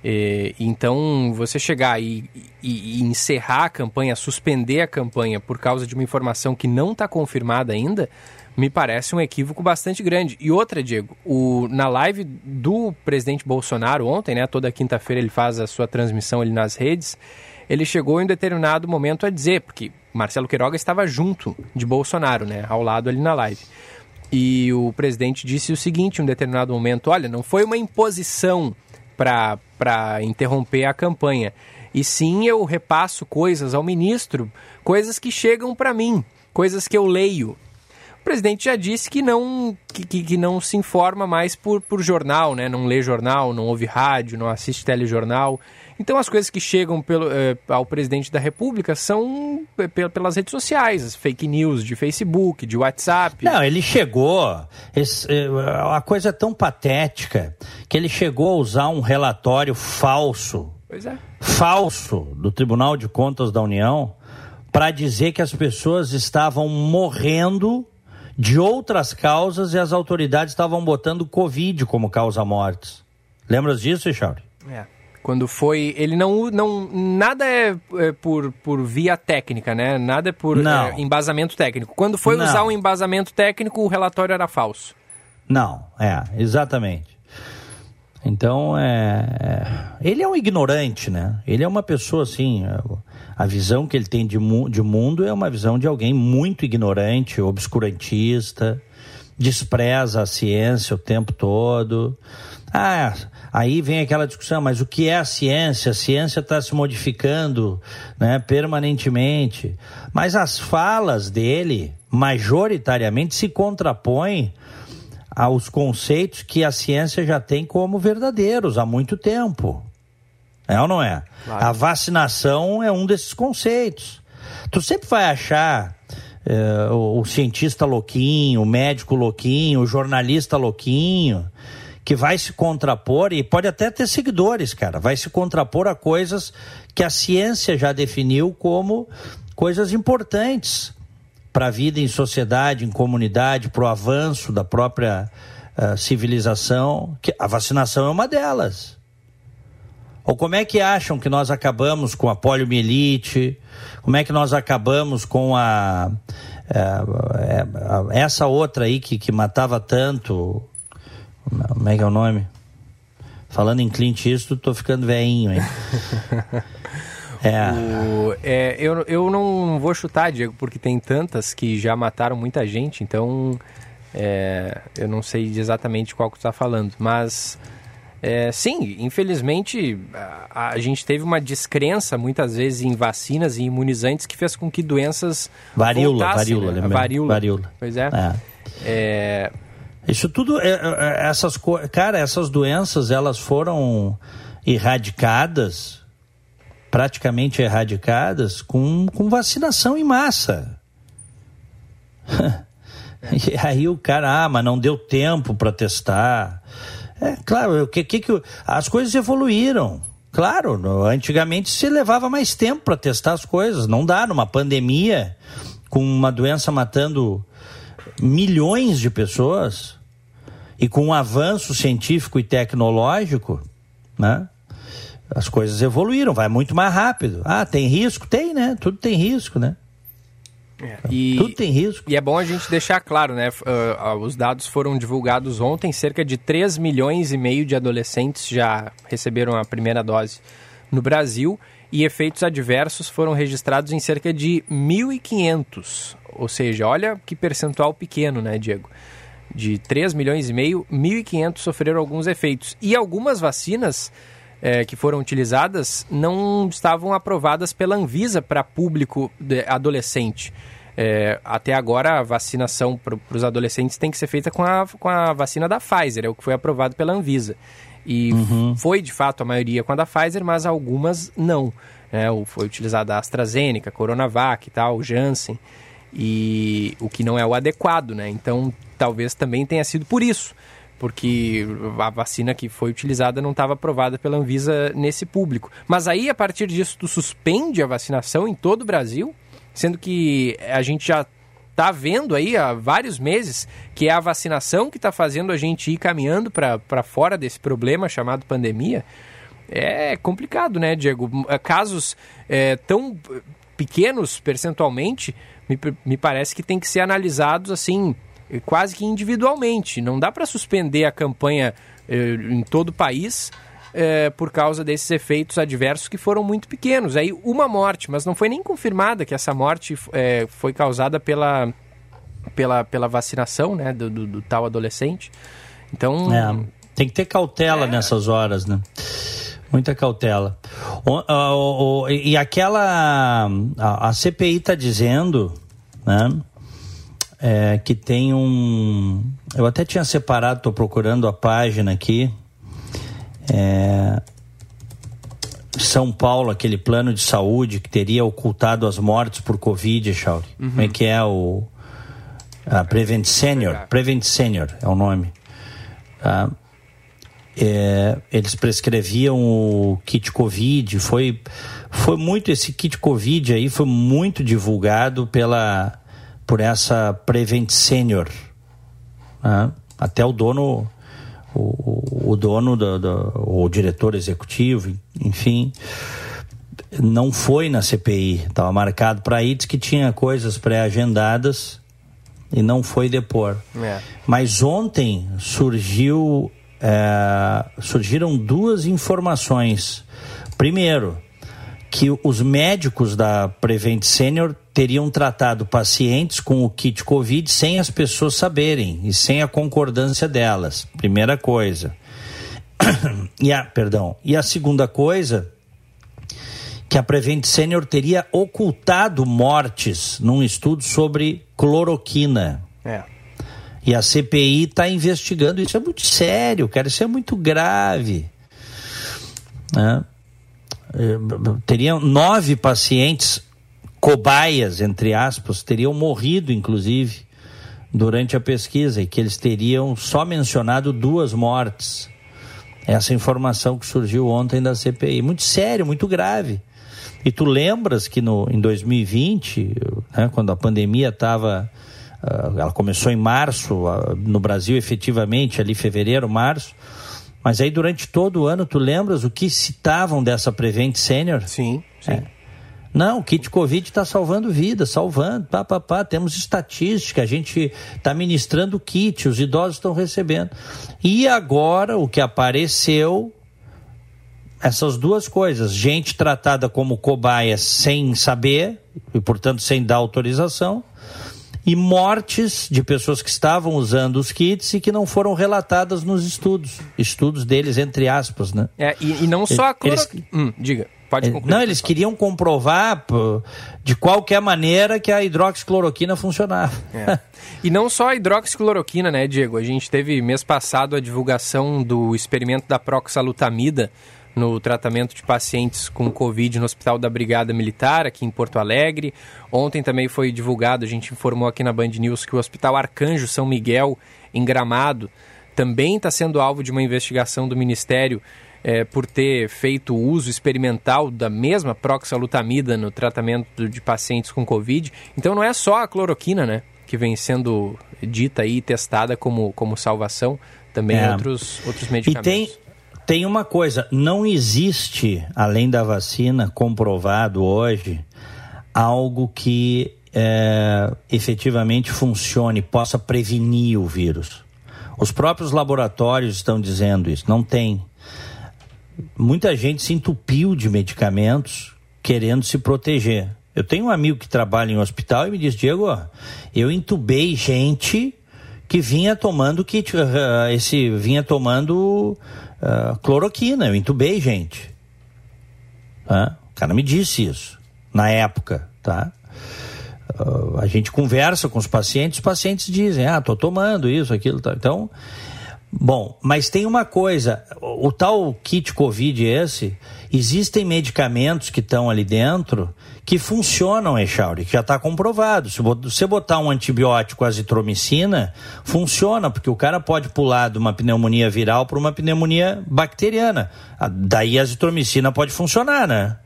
É, então, você chegar e, e, e, encerrar a campanha, suspender a campanha por causa de uma informação que não está confirmada ainda, me parece um equívoco bastante grande. E outra, Diego, o, na live do presidente Bolsonaro ontem, né, toda quinta-feira ele faz a sua transmissão ali nas redes, ele chegou em determinado momento a dizer, porque Marcelo Queiroga estava junto de Bolsonaro, né, ao lado ali na live. E o presidente disse o seguinte em um determinado momento: olha, não foi uma imposição para interromper a campanha. E sim eu repasso coisas ao ministro, coisas que chegam para mim, coisas que eu leio. O presidente já disse que não, que, que, não se informa mais por, por jornal, né? não lê jornal, não ouve rádio, não assiste telejornal. Então as coisas que chegam pelo, eh, ao presidente da República são eh, pelas redes sociais, as fake news de Facebook, de WhatsApp. Não, ele chegou. Esse, eh, a coisa é tão patética que ele chegou a usar um relatório falso. Pois é. Falso do Tribunal de Contas da União para dizer que as pessoas estavam morrendo de outras causas e as autoridades estavam botando Covid como causa mortes. Lembras disso, Echauri? É. Quando foi. Ele não. não nada é, é por, por via técnica, né? Nada é por é, embasamento técnico. Quando foi não. usar um embasamento técnico, o relatório era falso. Não, é, exatamente. Então, é, é, ele é um ignorante, né? Ele é uma pessoa assim. A visão que ele tem de, mu de mundo é uma visão de alguém muito ignorante, obscurantista, despreza a ciência o tempo todo. Ah, aí vem aquela discussão, mas o que é a ciência? A ciência está se modificando né, permanentemente. Mas as falas dele, majoritariamente, se contrapõem aos conceitos que a ciência já tem como verdadeiros há muito tempo. É ou não é? Claro. A vacinação é um desses conceitos. Tu sempre vai achar é, o, o, cientista louquinho, o médico louquinho, o jornalista louquinho, que vai se contrapor, e pode até ter seguidores, cara, vai se contrapor a coisas que a ciência já definiu como coisas importantes para a vida em sociedade, em comunidade, para o avanço da própria uh, civilização, que a vacinação é uma delas. Ou como é que acham que nós acabamos com a poliomielite? Como é que nós acabamos com a, é, é, essa outra aí que, que matava tanto? Como é que é o nome? Falando em Clint Eastwood, tô ficando veinho, hein? [laughs] é. O, é eu, eu não vou chutar, Diego, porque tem tantas que já mataram muita gente, então é, eu não sei exatamente qual que você está falando, mas é, sim, infelizmente a, a, gente teve uma descrença muitas vezes em vacinas e imunizantes que fez com que doenças varíola, varíola, né? varíola, varíola. Pois é. é. é... Isso tudo, é, é, essas cara, essas doenças elas foram erradicadas, praticamente erradicadas com, com vacinação em massa. [laughs] e aí o cara, ah, mas não deu tempo para testar. É, claro, o que, que, que as coisas evoluíram. Claro, antigamente se levava mais tempo para testar as coisas. Não dá numa pandemia com uma doença matando milhões de pessoas e com um avanço científico e tecnológico, né? As coisas evoluíram, vai muito mais rápido. Ah, tem risco? Tem, né? Tudo tem risco, né? É, e, Tudo tem risco. E é bom a gente deixar claro, né? Uh, os dados foram divulgados ontem, cerca de 3 milhões e meio de adolescentes já receberam a primeira dose no Brasil e efeitos adversos foram registrados em cerca de 1.500. Ou seja, olha que percentual pequeno, né, Diego? De 3 milhões e meio, 1.500 sofreram alguns efeitos. E algumas vacinas é, que foram utilizadas não estavam aprovadas pela Anvisa para público adolescente. É, até agora, a vacinação para os adolescentes tem que ser feita com a, com a vacina da Pfizer, é o que foi aprovado pela Anvisa. E uhum. foi, de fato, a maioria com a da Pfizer, mas algumas não. É, foi utilizada a AstraZeneca, Coronavac e tal, Janssen, e o que não é o adequado, né? Então, talvez também tenha sido por isso porque a vacina que foi utilizada não estava aprovada pela Anvisa nesse público. Mas aí, a partir disso, tu suspende a vacinação em todo o Brasil, sendo que a gente já está vendo aí há vários meses que é a vacinação que está fazendo a gente ir caminhando para fora desse problema chamado pandemia. É complicado, né, Diego? Casos é, tão pequenos percentualmente, me, me parece que tem que ser analisados assim, quase que individualmente. Não dá para suspender a campanha eh, em todo o país eh, por causa desses efeitos adversos que foram muito pequenos. Aí uma morte, mas não foi nem confirmada que essa morte eh, foi causada pela, pela, pela vacinação né, do, do, do tal adolescente. Então. É, tem que ter cautela é... nessas horas, né? Muita cautela. O, o, o, e aquela. A, a CPI está dizendo, né? É, que tem um. Eu até tinha separado, estou procurando a página aqui. É, São Paulo, aquele plano de saúde que teria ocultado as mortes por Covid, Chauri. Uhum. Como é que é o. Prevent Senior? Prevent Senior é o nome. Tá? é, eles prescreviam o kit Covid, foi, foi muito, esse kit Covid aí foi muito divulgado pela, por essa Prevent Senior. Né? Até o dono, o, o dono, do, do, o diretor executivo, enfim, não foi na CPI, estava marcado para ir, que tinha coisas pré-agendadas e não foi depor. É. Mas ontem surgiu é, surgiram duas informações. Primeiro, que os médicos da Prevent Senior teriam tratado pacientes com o kit Covid sem as pessoas saberem e sem a concordância delas. Primeira coisa. [coughs] E a, perdão. E a segunda coisa, que a Prevent Senior teria ocultado mortes num estudo sobre cloroquina. É. E a CPI está investigando. Isso é muito sério, cara. Isso é muito grave. Né? É, teriam nove pacientes cobaias, entre aspas, teriam morrido, inclusive, durante a pesquisa, e que eles teriam só mencionado duas mortes. Essa informação que surgiu ontem da CPI. Muito sério, muito grave. E tu lembras que no, em 2020, né, quando a pandemia estava ah, ela começou em março, ah, no Brasil efetivamente, ali fevereiro, março. Mas aí durante todo o ano, tu lembras o que citavam dessa Prevent Senior? Sim, sim. É. Não, o kit Covid está salvando vidas, salvando, pá, pá, pá, temos estatística, a gente está ministrando kit, os idosos estão recebendo. E agora o que apareceu, essas duas coisas, gente tratada como cobaia sem saber, e portanto sem dar autorização, e mortes de pessoas que estavam usando os kits e que não foram relatadas nos estudos. Estudos deles, entre aspas, né? É, e, e não só a cloro... eles... hum, diga. Pode concluir, não, eles queriam comprovar de qualquer maneira que a hidroxicloroquina funcionava. É. [laughs] E não só a hidroxicloroquina, né, Diego? A gente teve mês passado a divulgação do experimento da proxalutamida, no tratamento de pacientes com Covid no Hospital da Brigada Militar, aqui em Porto Alegre. Ontem também foi divulgado, a gente informou aqui na Band News, que o Hospital Arcanjo São Miguel, em Gramado, também está sendo alvo de uma investigação do Ministério é, por ter feito uso experimental da mesma proxalutamida no tratamento de pacientes com Covid. Então não é só a cloroquina, né? Que vem sendo dita aí, testada como, como salvação, também é. outros, outros medicamentos. E tem, tem uma coisa, não existe, além da vacina, comprovado hoje, algo que é, efetivamente funcione, possa prevenir o vírus. Os próprios laboratórios estão dizendo isso, não tem. Muita gente se entupiu de medicamentos querendo se proteger. Eu tenho um amigo que trabalha em um hospital e me diz, Diego, eu entubei gente que vinha tomando kit, uh, esse vinha tomando uh, cloroquina. Eu entubei gente. O cara me disse isso na época, tá? Uh, a gente conversa com os pacientes, os pacientes dizem, ah, tô tomando isso, aquilo, tá. Então, Bom, mas tem uma coisa, o, tal kit Covid esse, existem medicamentos que estão ali dentro que funcionam, Echauri, que já está comprovado. Se você botar um antibiótico azitromicina, funciona, porque o cara pode pular de uma pneumonia viral para uma pneumonia bacteriana. Daí a azitromicina pode funcionar, né?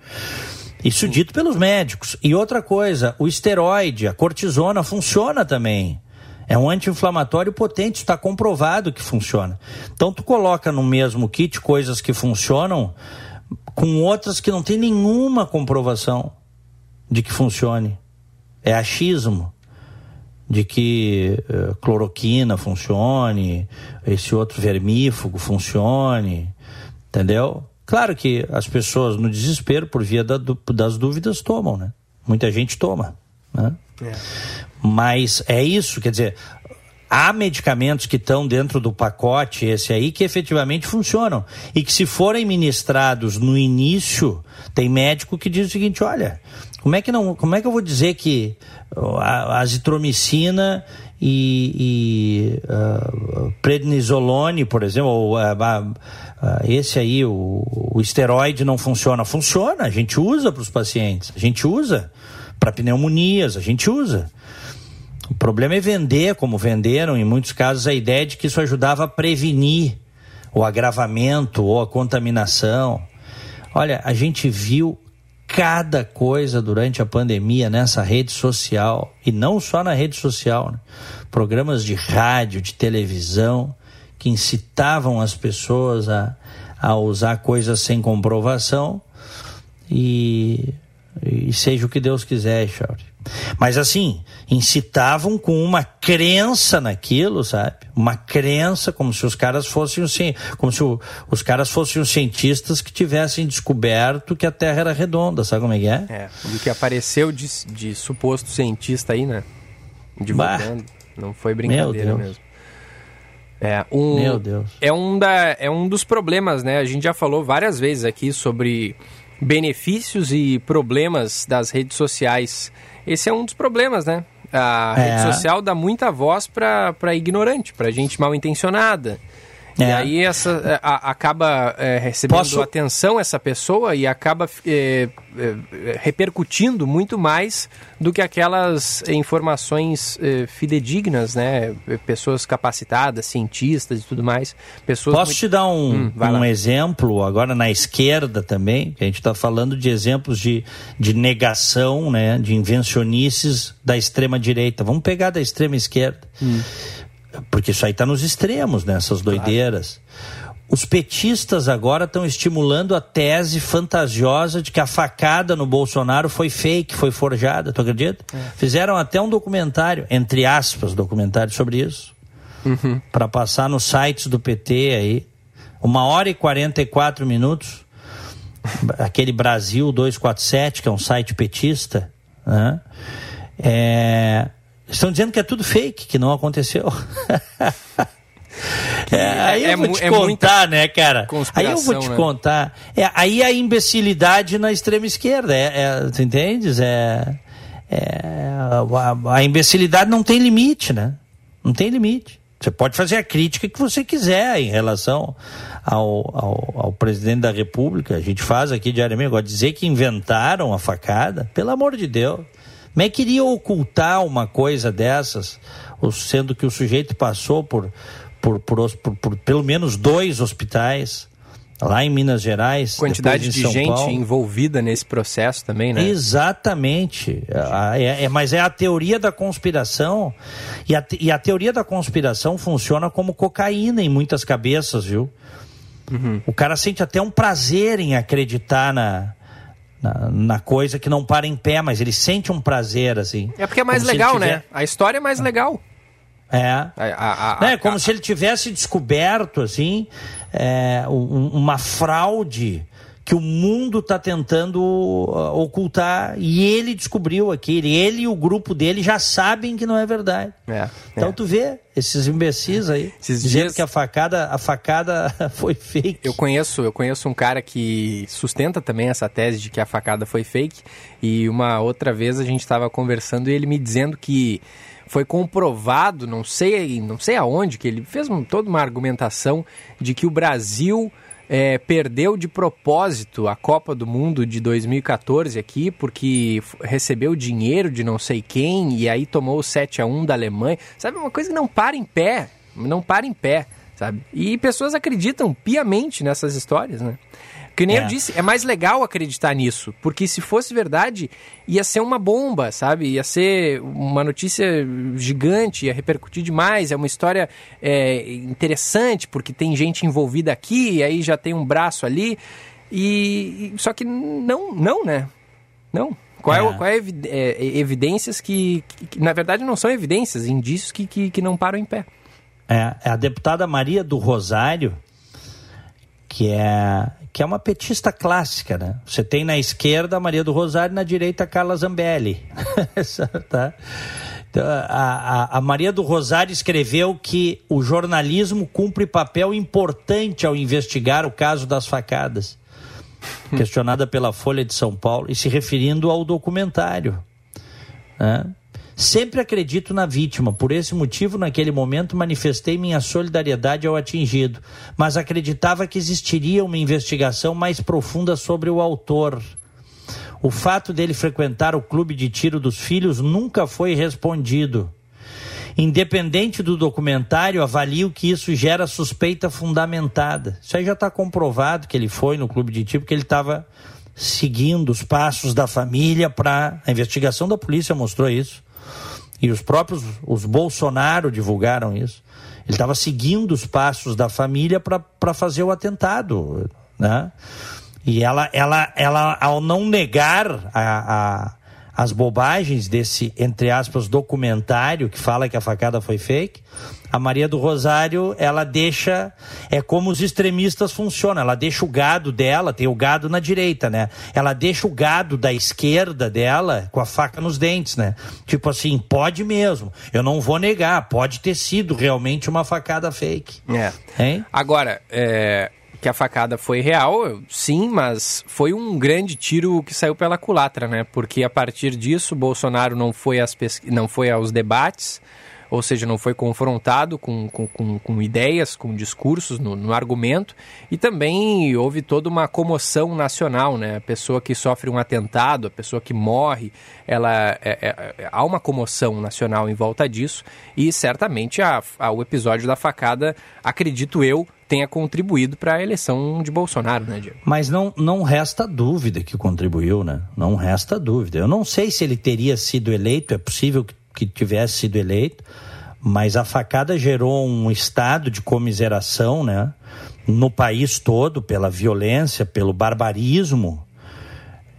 Isso dito pelos médicos. E outra coisa, o esteroide, a cortisona, funciona também. É um anti-inflamatório potente, está comprovado que funciona. Então tu coloca no mesmo kit coisas que funcionam com outras que não tem nenhuma comprovação de que funcione. É achismo de que uh, cloroquina funcione, esse outro vermífugo funcione, entendeu? Claro que as pessoas no desespero, por via da, das dúvidas, tomam, né? Muita gente toma, né? É. Mas é isso, quer dizer, há medicamentos que estão dentro do pacote, esse aí, que efetivamente funcionam. E que, se forem ministrados no início, tem médico que diz o seguinte: olha, como é que, não, como é que eu vou dizer que a, azitromicina e, e uh, prednisolone, por exemplo, ou, uh, uh, esse aí, o, o esteroide não funciona? Funciona, a gente usa para os pacientes, a gente usa para pneumonias, a gente usa. O problema é vender, como venderam em muitos casos, a ideia de que isso ajudava a prevenir o agravamento ou a contaminação. Olha, a gente viu cada coisa durante a pandemia nessa rede social, e não só na rede social, né? programas de rádio, de televisão, que incitavam as pessoas a, a usar coisas sem comprovação, e, e seja o que Deus quiser, Chauri. Mas assim, incitavam com uma crença naquilo, sabe? Uma crença como se os caras fossem como se o, os caras fossem os cientistas que tivessem descoberto que a Terra era redonda, sabe como é que é? É, o que apareceu de, de suposto cientista aí, né? Divulgando. Bah, Não foi brincadeira mesmo. É um, Meu Deus. É um, da, é um dos problemas, né? A gente já falou várias vezes aqui sobre benefícios e problemas das redes sociais. Esse é um dos problemas, né? A é. rede social dá muita voz para ignorante, para gente mal intencionada. É. E aí essa é, a, acaba é, recebendo Posso... atenção essa pessoa e acaba é, é, repercutindo muito mais do que aquelas informações é, fidedignas, né? Pessoas capacitadas, cientistas e tudo mais. Pessoas Posso muito... te dar um, hum, um exemplo agora na esquerda também, que a gente está falando de exemplos de, de negação, né? De invencionices da extrema direita. Vamos pegar da extrema esquerda. Hum porque isso aí está nos extremos, nessas né, doideiras. Claro. Os petistas agora estão estimulando a tese fantasiosa de que a facada no Bolsonaro foi fake, foi forjada, tu acredita? É. Fizeram até um documentário, entre aspas, documentário sobre isso, uhum. para passar nos sites do PT aí. Uma hora e 44 minutos. Aquele Brasil 247, que é um site petista, né? É, Estão dizendo que é tudo fake, que não aconteceu. [laughs] É, aí eu é, vou te é contar, né, cara? Aí eu vou te né? contar. É, aí a imbecilidade na extrema esquerda, é, é, tu entendes? É, é a, a, imbecilidade não tem limite, né? Não tem limite. Você pode fazer a crítica que você quiser em relação ao, ao, ao presidente da República. A gente faz aqui diariamente. Agora, dizer que inventaram a facada, pelo amor de Deus. Como é que iria ocultar uma coisa dessas, sendo que o sujeito passou por, por, por, por, por pelo menos dois hospitais? lá em Minas Gerais. Quantidade de gente Paulo. envolvida nesse processo também, né? Exatamente. É, é, mas é a teoria da conspiração. E a, e a teoria da conspiração funciona como cocaína em muitas cabeças, viu? Uhum. O cara sente até um prazer em acreditar na, na, na, coisa que não para em pé, mas ele sente um prazer, assim. É porque é mais legal, tiver... né? A história é mais legal. É. A, a, a, é como se ele tivesse descoberto, assim, é, um, uma fraude que o mundo está tentando uh, ocultar e ele descobriu aquilo. Ele e o grupo dele já sabem que não é verdade. É, então é. tu vê esses imbecis aí Esses dizendo dias- que a facada, a facada [laughs] foi fake. Eu conheço, eu conheço um cara que sustenta também essa tese de que a facada foi fake. E uma outra vez a gente estava conversando e ele me dizendo que foi comprovado, não sei, não sei aonde, que ele fez um- toda uma argumentação de que o Brasil é, perdeu de propósito a Copa do Mundo de 2014 aqui, porque recebeu dinheiro de não sei quem e aí tomou o 7 a 1 da Alemanha. Sabe, uma coisa que não para em pé, não para em pé, sabe? E pessoas acreditam piamente nessas histórias, né? Que nem É. eu disse, é mais legal acreditar nisso, porque se fosse verdade, ia ser uma bomba, sabe? Ia ser uma notícia gigante, ia repercutir demais. É uma história é, interessante, porque tem gente envolvida aqui, e aí já tem um braço ali. E só que não, não, né? Não. Qual é, É. qual é, a evi- é, evidências que, que- que, na verdade, não são evidências, indícios que, que, que não param em pé. É, é a deputada Maria do Rosário, que é, que é uma petista clássica, né? Você tem na esquerda a Maria do Rosário, na direita a Carla Zambelli. [laughs] tá? Então, a, a, a Maria do Rosário escreveu que o jornalismo cumpre papel importante ao investigar o caso das facadas. Questionada pela Folha de São Paulo e se referindo ao documentário. né? Sempre acredito na vítima, por esse motivo, naquele momento, manifestei minha solidariedade ao atingido, mas acreditava que existiria uma investigação mais profunda sobre o autor. O fato dele frequentar o clube de tiro dos filhos nunca foi respondido. Independente do documentário, avalio que isso gera suspeita fundamentada. Isso aí já está comprovado que ele foi no clube de tiro, porque ele estava seguindo os passos da família para. A investigação da polícia mostrou isso. E os próprios os Bolsonaro divulgaram isso. Ele estava seguindo os passos da família para fazer o atentado. Né? E ela, ela, ela, ao não negar a, a- as bobagens desse, entre aspas, documentário que fala que a facada foi fake, a Maria do Rosário, ela deixa. É como os extremistas funcionam. Ela deixa o gado dela, tem o gado na direita, né? Ela deixa o gado da esquerda dela com a faca nos dentes, né? Tipo assim, pode mesmo. Eu não vou negar, pode ter sido realmente uma facada fake. É. Hein? Agora, é, que a facada foi real, sim, mas foi um grande tiro que saiu pela culatra, né? Porque a partir disso, Bolsonaro não foi, às pesqui- não foi aos debates, ou seja, não foi confrontado com, com, com, com ideias, com discursos no, no argumento, e também houve toda uma comoção nacional, né? A pessoa que sofre um atentado, a pessoa que morre, ela é- é- é- há uma comoção nacional em volta disso, e certamente a, a- o episódio da facada, acredito eu, tenha contribuído para a eleição de Bolsonaro, né, Diego? Mas não, não resta dúvida que contribuiu, né? Não resta dúvida. Eu não sei se ele teria sido eleito, é possível que, que tivesse sido eleito, mas a facada gerou um estado de comiseração, né? No país todo, pela violência, pelo barbarismo,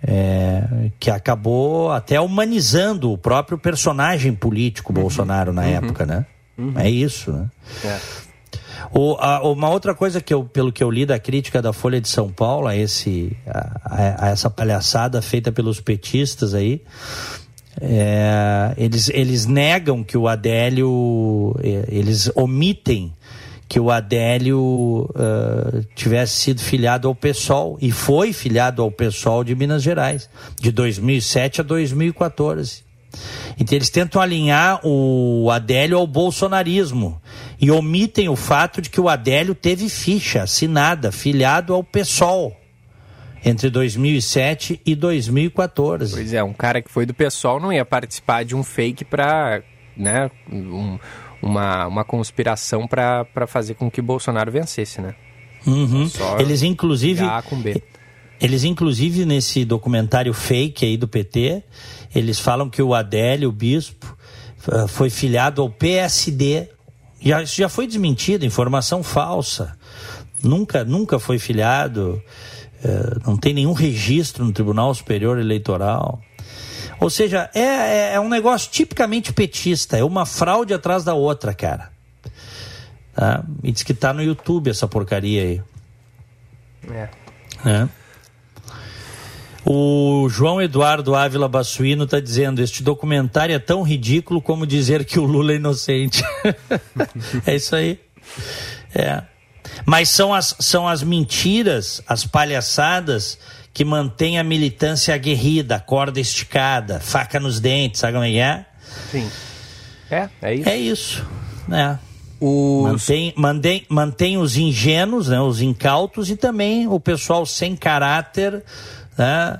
é, que acabou até humanizando o próprio personagem político Bolsonaro na época, né? É isso, né? O- a- uma outra coisa que eu, pelo que eu li da crítica da Folha de São Paulo a, esse, a, a- essa palhaçada feita pelos petistas aí, é, eles, eles negam que o Adélio, é, eles omitem que o Adélio eh, tivesse sido filiado ao PSOL e foi filiado ao PSOL de Minas Gerais, de 2007 a 2014. Então eles tentam alinhar o Adélio ao bolsonarismo e omitem o fato de que o Adélio teve ficha assinada, filiado ao PSOL entre 2007 e 2014. Pois é, um cara que foi do pessoal não ia participar de um fake para, né, um- uma, uma conspiração para fazer com que Bolsonaro vencesse, né? Uhum. Só Eles inclusive A com B. Eles, inclusive, nesse documentário fake aí do PT, eles falam que o Adélio, o bispo, eh, foi filiado ao PSD. Já, isso já foi desmentido, informação falsa. Nunca, nunca foi filiado, eh, não tem nenhum registro no Tribunal Superior Eleitoral. Ou seja, é, é, é um negócio tipicamente petista, é uma fraude atrás da outra, cara. Tá? E diz que tá no YouTube essa porcaria aí. É. né? O João Eduardo Ávila Bassuino está dizendo: este documentário é tão ridículo como dizer que o Lula é inocente. [laughs] é isso aí. É. Mas são as, são as mentiras, as palhaçadas que mantêm a militância aguerrida, corda esticada, faca nos dentes, sabe como é que é? Sim. É, é isso. É isso. É. Os... Mantém, mantém, mantém os ingênuos, né, os incautos e também o pessoal sem caráter, né,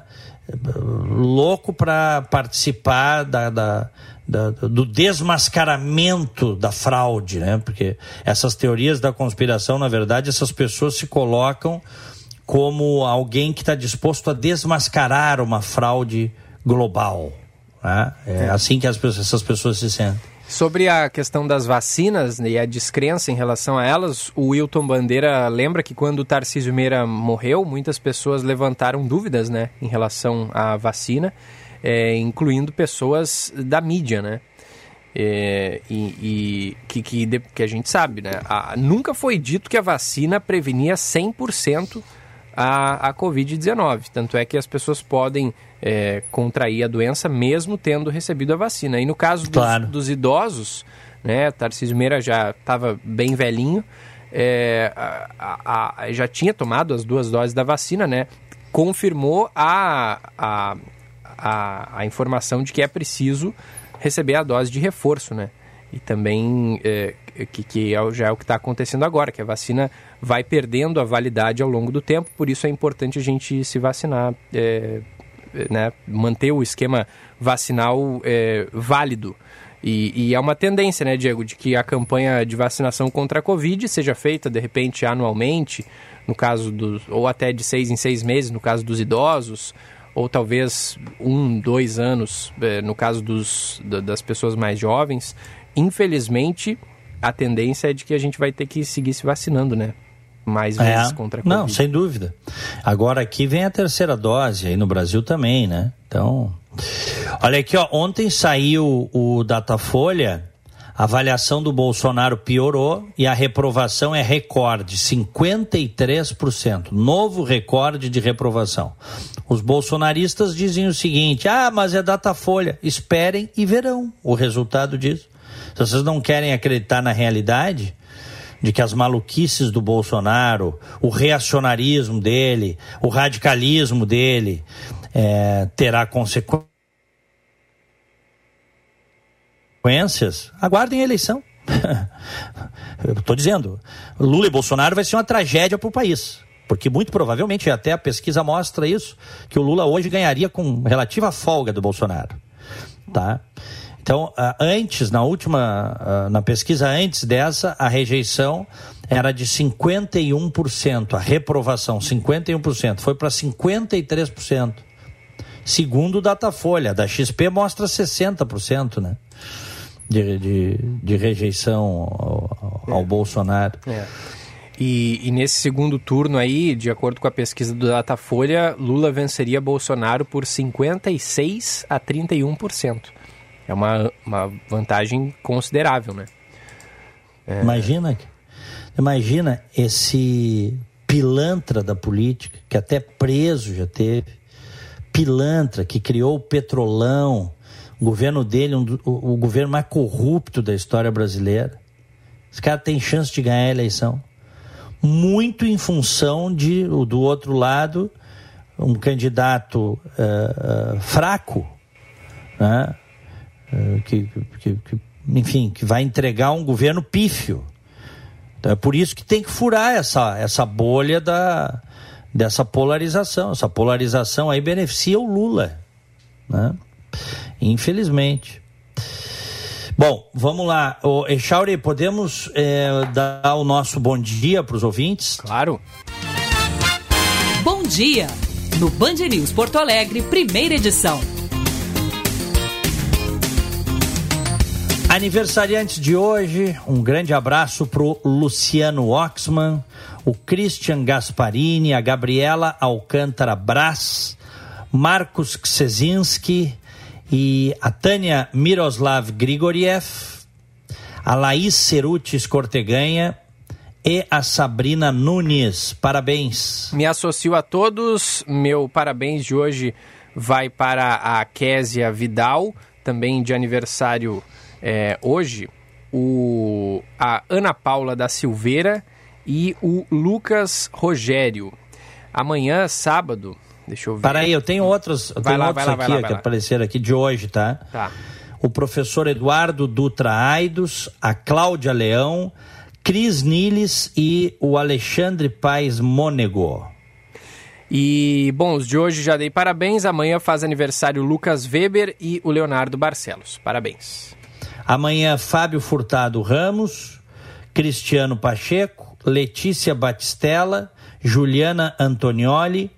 louco para participar da, da, da, do desmascaramento da fraude, né? Porque essas teorias da conspiração, na verdade, essas pessoas se colocam como alguém que está disposto a desmascarar uma fraude global. Né? É, é. assim que as, essas pessoas se sentem. Sobre a questão das vacinas e a descrença em relação a elas, o Wilton Bandeira lembra que quando o Tarcísio Meira morreu, muitas pessoas levantaram dúvidas né, em relação à vacina, é, incluindo pessoas da mídia, né? É, e, e que, que, que, a gente sabe, né? A, nunca foi dito que a vacina prevenia 100% a, a Covid-19. Tanto é que as pessoas podem é, contrair a doença mesmo tendo recebido a vacina. E no caso dos, claro. dos idosos, né, Tarcísio Meira já estava bem velhinho, é, a, a, já tinha tomado as duas doses da vacina, né? Confirmou a, a, a, a informação de que é preciso receber a dose de reforço, né? E também é, que, que é, já é o que está acontecendo agora, que a vacina vai perdendo a validade ao longo do tempo, por isso é importante a gente se vacinar é, né, manter o esquema vacinal é, válido. E, e, é uma tendência, né, Diego, de que a campanha de vacinação contra a Covid seja feita, de repente, anualmente, no caso dos. ou até de seis em seis meses, no caso dos idosos, ou talvez um, dois anos, é, no caso dos, das pessoas mais jovens. Infelizmente, a tendência é de que a gente vai ter que seguir se vacinando, né? Mais é. vezes é, contra a Covid. Não, sem dúvida. Agora aqui vem a terceira dose, aí no Brasil também, né? Então, olha aqui, ó, ontem saiu o Datafolha, a avaliação do Bolsonaro piorou e a reprovação é recorde, 53%, novo recorde de reprovação. Os bolsonaristas dizem o seguinte: "Ah, mas é Datafolha, esperem e verão o resultado disso". Se vocês não querem acreditar na realidade, de que as maluquices do Bolsonaro, o reacionarismo dele, o radicalismo dele é, terá consequências, aguardem a eleição. [laughs] Estou dizendo, Lula e Bolsonaro vai ser uma tragédia para o país. Porque muito provavelmente, até a pesquisa mostra isso, que o Lula hoje ganharia com relativa folga do Bolsonaro. Tá? Então, antes, na última, na pesquisa antes dessa, a rejeição era de 51%, a reprovação 51%, foi para 53%. Segundo o Datafolha, da XP mostra 60%, né? De, de, de rejeição ao, ao é. Bolsonaro. É. E, e, nesse segundo turno aí, de acordo com a pesquisa do Datafolha, Lula venceria Bolsonaro por 56 a 31%. É uma, uma vantagem considerável, né? É... Imagina, imagina esse pilantra da política, que até preso já teve, pilantra que criou o petrolão, o governo dele, um, o, o governo mais corrupto da história brasileira. Esse cara tem chance de ganhar a eleição. Muito em função de, do outro lado, um candidato uh, uh, fraco, né? Eh, que, que, que, enfim, que vai entregar um governo pífio. Então é por isso que tem que furar essa, essa bolha da, dessa polarização. Essa polarização aí beneficia o Lula, né? Infelizmente. Bom, vamos lá. Ô, Echauri, podemos é, dar o nosso bom dia para os ouvintes? Claro. Bom dia! No Band News Porto Alegre, primeira edição. Aniversariantes de hoje, um grande abraço pro Luciano Oxman, o Christian Gasparini, a Gabriela Alcântara Brás, Marcos Ksezinski e a Tânia Miroslav Grigoriev, a Laís Cerutis Corteganha, e a Sabrina Nunes. Parabéns. Me associo a todos. Meu parabéns de hoje vai para a Késia Vidal, também de aniversário é, hoje. O, a Ana Paula da Silveira e o Lucas Rogério. Amanhã, sábado, deixa eu ver. Para aí, eu tenho outros, eu Vai tenho lá, outros vai lá, vai aqui lá, vai que lá. apareceram aqui de hoje, tá? Tá. O professor Eduardo Dutra Aidos, a Cláudia Leão, Cris Niles e o Alexandre Paes Mônego. E, bom, os de hoje já dei parabéns. Amanhã faz aniversário o Lucas Weber e o Leonardo Barcelos. Parabéns. Amanhã, Fábio Furtado Ramos, Cristiano Pacheco, Letícia Batistella, Juliana Antonioli,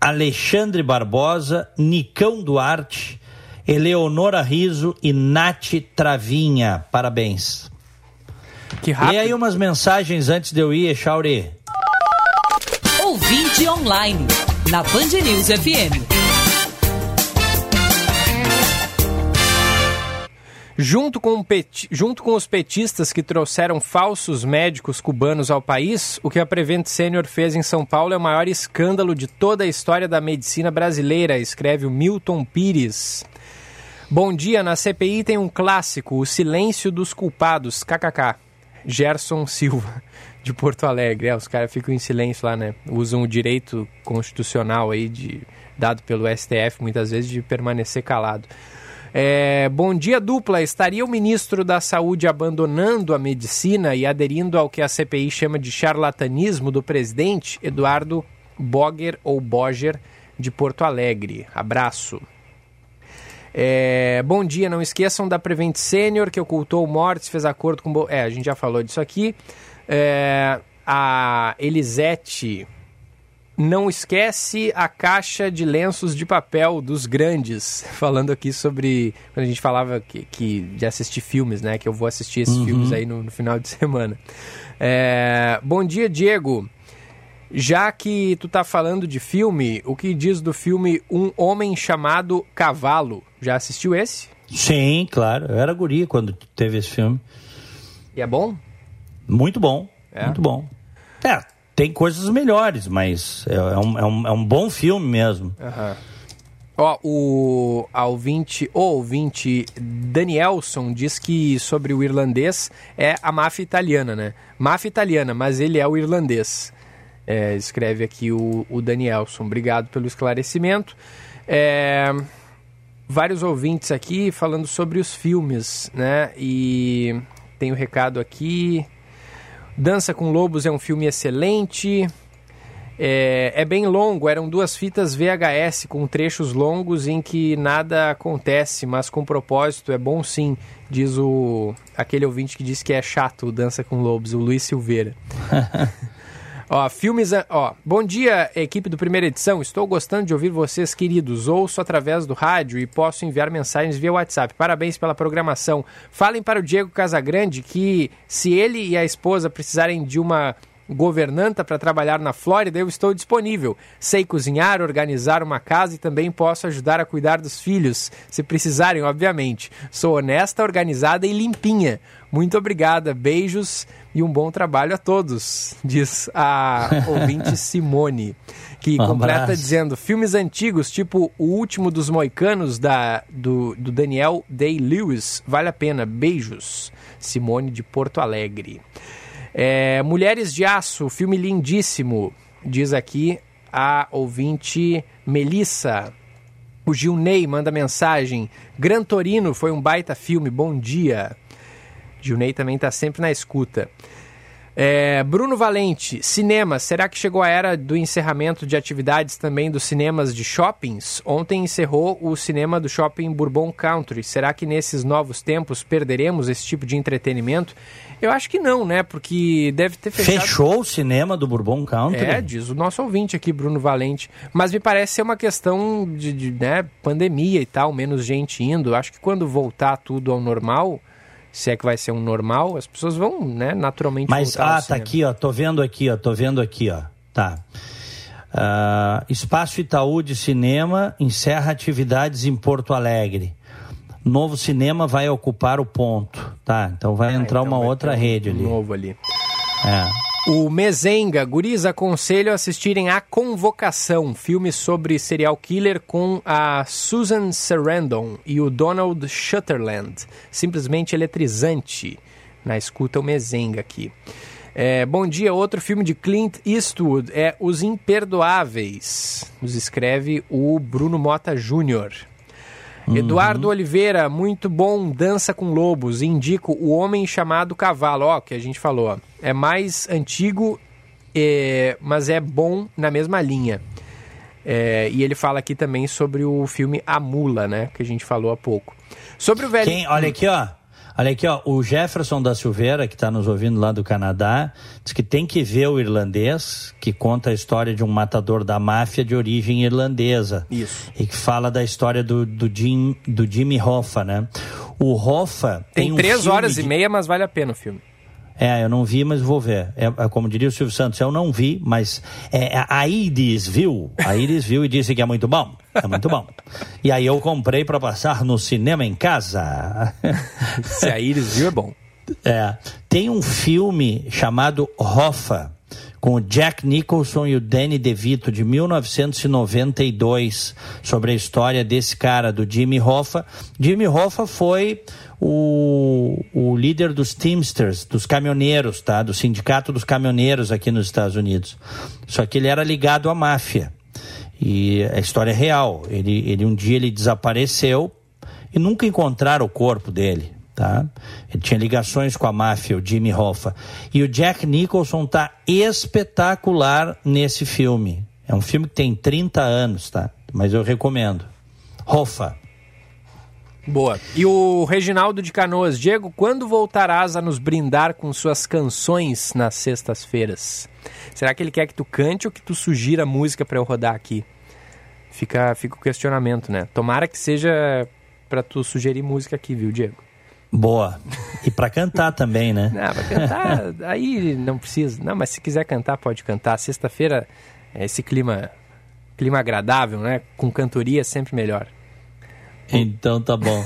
Alexandre Barbosa, Nicão Duarte, Eleonora Riso e Nath Travinha. Parabéns. Que E rápido. aí umas mensagens antes de eu ir, Chauri. Ouvinte online, na Band News FM. Junto com, junto com os petistas que trouxeram falsos médicos cubanos ao país, o que a Prevent Senior fez em São Paulo é o maior escândalo de toda a história da medicina brasileira, escreve o Milton Pires. Bom dia, na CPI tem um clássico, o silêncio dos culpados, kkk. Gerson Silva, [laughs] de Porto Alegre. É, os caras ficam em silêncio lá, né? Usam o direito constitucional aí, de, dado pelo STF, muitas vezes, de permanecer calado. É, bom dia, dupla. Estaria o ministro da Saúde abandonando a medicina e aderindo ao que a CPI chama de charlatanismo do presidente Eduardo Boger ou Boger de Porto Alegre? Abraço. É, bom dia, não esqueçam da Prevent Senior, que ocultou mortes, fez acordo com. Bo- É, a gente já falou disso aqui. É, a Elisete não esquece a caixa de lenços de papel dos grandes. [laughs] Falando aqui sobre. Quando a gente falava que, que- de assistir filmes, né? Que eu vou assistir esses filmes aí no, no final de [laughs] semana. É, bom dia, Diego. Já que tu tá falando de filme, o que diz do filme Um Homem Chamado Cavalo? Já assistiu esse? Sim, claro. Eu era guri quando teve esse filme. E é bom? Muito bom. É? Muito bom. É, tem coisas melhores, mas é, é um, é um- é um bom filme mesmo. Ó, o ouvinte, o ouvinte Danielson diz que sobre o irlandês é a máfia italiana, né? Máfia italiana, mas ele é o irlandês. É, escreve aqui o, o Danielson. Obrigado pelo esclarecimento. É, vários ouvintes aqui falando sobre os filmes, né? E tem o recado aqui. Dança com Lobos é um filme excelente. É, é bem longo, eram duas fitas VHS com trechos longos em que nada acontece, mas com propósito é bom sim, diz o aquele ouvinte que disse que é chato Dança com Lobos, o Luiz Silveira. [laughs] Ó, filmes. a- Ó, bom dia, equipe do Primeira Edição. Estou gostando de ouvir vocês, queridos. Ouço através do rádio e posso enviar mensagens via WhatsApp. Parabéns pela programação. Falem para o Diego Casagrande que, se ele e a esposa precisarem de uma governanta para trabalhar na Flórida, eu estou disponível. Sei cozinhar, organizar uma casa e também posso ajudar a cuidar dos filhos, se precisarem, obviamente. Sou honesta, organizada e limpinha. Muito obrigada, beijos e um bom trabalho a todos, diz a [laughs] ouvinte Simone, que Um completa abraço. dizendo filmes antigos, tipo O Último dos Moicanos, da, do, do Daniel Day-Lewis, vale a pena, beijos. Simone de Porto Alegre. É, Mulheres de Aço, filme lindíssimo, diz aqui a ouvinte Melissa. O Gilney manda mensagem. Gran Torino foi um baita filme, bom dia. Gilney também está sempre na escuta. É, Bruno Valente, cinema. Será que chegou a era do encerramento de atividades também dos cinemas de shoppings? Ontem encerrou o cinema do shopping Bourbon Country. Será que nesses novos tempos perderemos esse tipo de entretenimento? Eu acho que não, né? Porque deve ter fechado. Fechou o cinema do Bourbon Country? É, diz o nosso ouvinte aqui, Bruno Valente. Mas me parece ser uma questão de, de, né, pandemia e tal, menos gente indo. Acho que quando voltar tudo ao normal, se é que vai ser um normal, as pessoas vão, né, naturalmente Mas, ah, tá cinema. aqui, ó. Tô vendo aqui, ó. Tô vendo aqui, ó. Tá. Ah, Espaço Itaú de Cinema encerra atividades em Porto Alegre. Novo cinema vai ocupar o ponto, tá? Então vai Ah, entrar então uma vai outra um rede ali. Novo ali. É. O Mezenga, guris, aconselho a assistirem A Convocação, filme sobre serial killer com a Susan Sarandon e o Donald Shutterland. Simplesmente eletrizante. Na escuta o Mezenga aqui. É, bom dia, outro filme de Clint Eastwood é Os Imperdoáveis. Nos escreve o Bruno Mota Júnior. Uhum. Eduardo Oliveira, muito bom, Dança com Lobos. Indico O Homem Chamado Cavalo, ó, que a gente falou. Ó. É mais antigo, é, mas é bom na mesma linha. É, e ele fala aqui também sobre o filme A Mula, né? Que a gente falou há pouco. Sobre o velho. Quem, olha aqui, ó. Olha aqui, ó, o Jefferson da Silveira, que está nos ouvindo lá do Canadá, diz que tem que ver o irlandês, que conta a história de um matador da máfia de origem irlandesa. Isso. E que fala da história do, do, Jim, do Jimmy Hoffa, né? O Hoffa tem, tem um três horas de... e meia, mas vale a pena o filme. É, eu não vi, mas vou ver. É, é, como diria o Silvio Santos, eu não vi, mas é, a Iris viu, a Iris viu e disse que é muito bom. É muito bom. E aí eu comprei para passar no cinema em casa. Se a Iris viu, é bom. É. Tem um filme chamado Hoffa, com o Jack Nicholson e o Danny DeVito, de 1992, sobre a história desse cara, do Jimmy Hoffa. Jimmy Hoffa foi o, o líder dos Teamsters, dos caminhoneiros, tá? Do sindicato dos caminhoneiros aqui nos Estados Unidos. Só que ele era ligado à máfia. E a história é real. Ele, ele um dia ele desapareceu e nunca encontraram o corpo dele. Tá? Ele tinha ligações com a máfia, o Jimmy Hoffa. E o Jack Nicholson tá espetacular nesse filme. É um filme que tem 30 anos, tá? Mas eu recomendo. Hoffa. Boa. E o Reginaldo de Canoas, Diego, quando voltarás a nos brindar com suas canções nas sextas-feiras? Será que ele quer que tu cante ou que tu sugira música para eu rodar aqui? Fica, fica o questionamento, né? Tomara que seja para tu sugerir música aqui, viu, Diego? Boa. E para cantar também, né? Não, [laughs] pra cantar, aí não precisa. Não, mas se quiser cantar, pode cantar. Sexta-feira, é esse clima, clima agradável, né? Com cantoria sempre melhor. Então tá bom.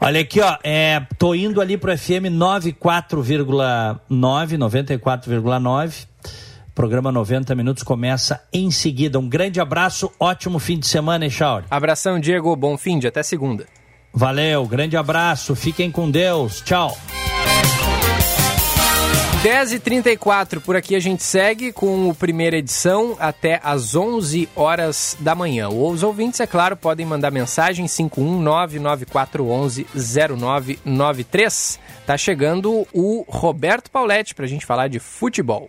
Olha aqui, ó, é, tô indo ali pro FM 94,9, 94,9. Programa 90 Minutos começa em seguida. Um grande abraço, ótimo fim de semana, Echauri. Abração, Diego, bom fim de até segunda. Valeu, grande abraço, fiquem com Deus, tchau. 10h34, por aqui a gente segue com o primeira edição até às 11 horas da manhã. Os ouvintes, é claro, podem mandar mensagem 51994110993. Tá chegando o Roberto Pauletti para a gente falar de futebol.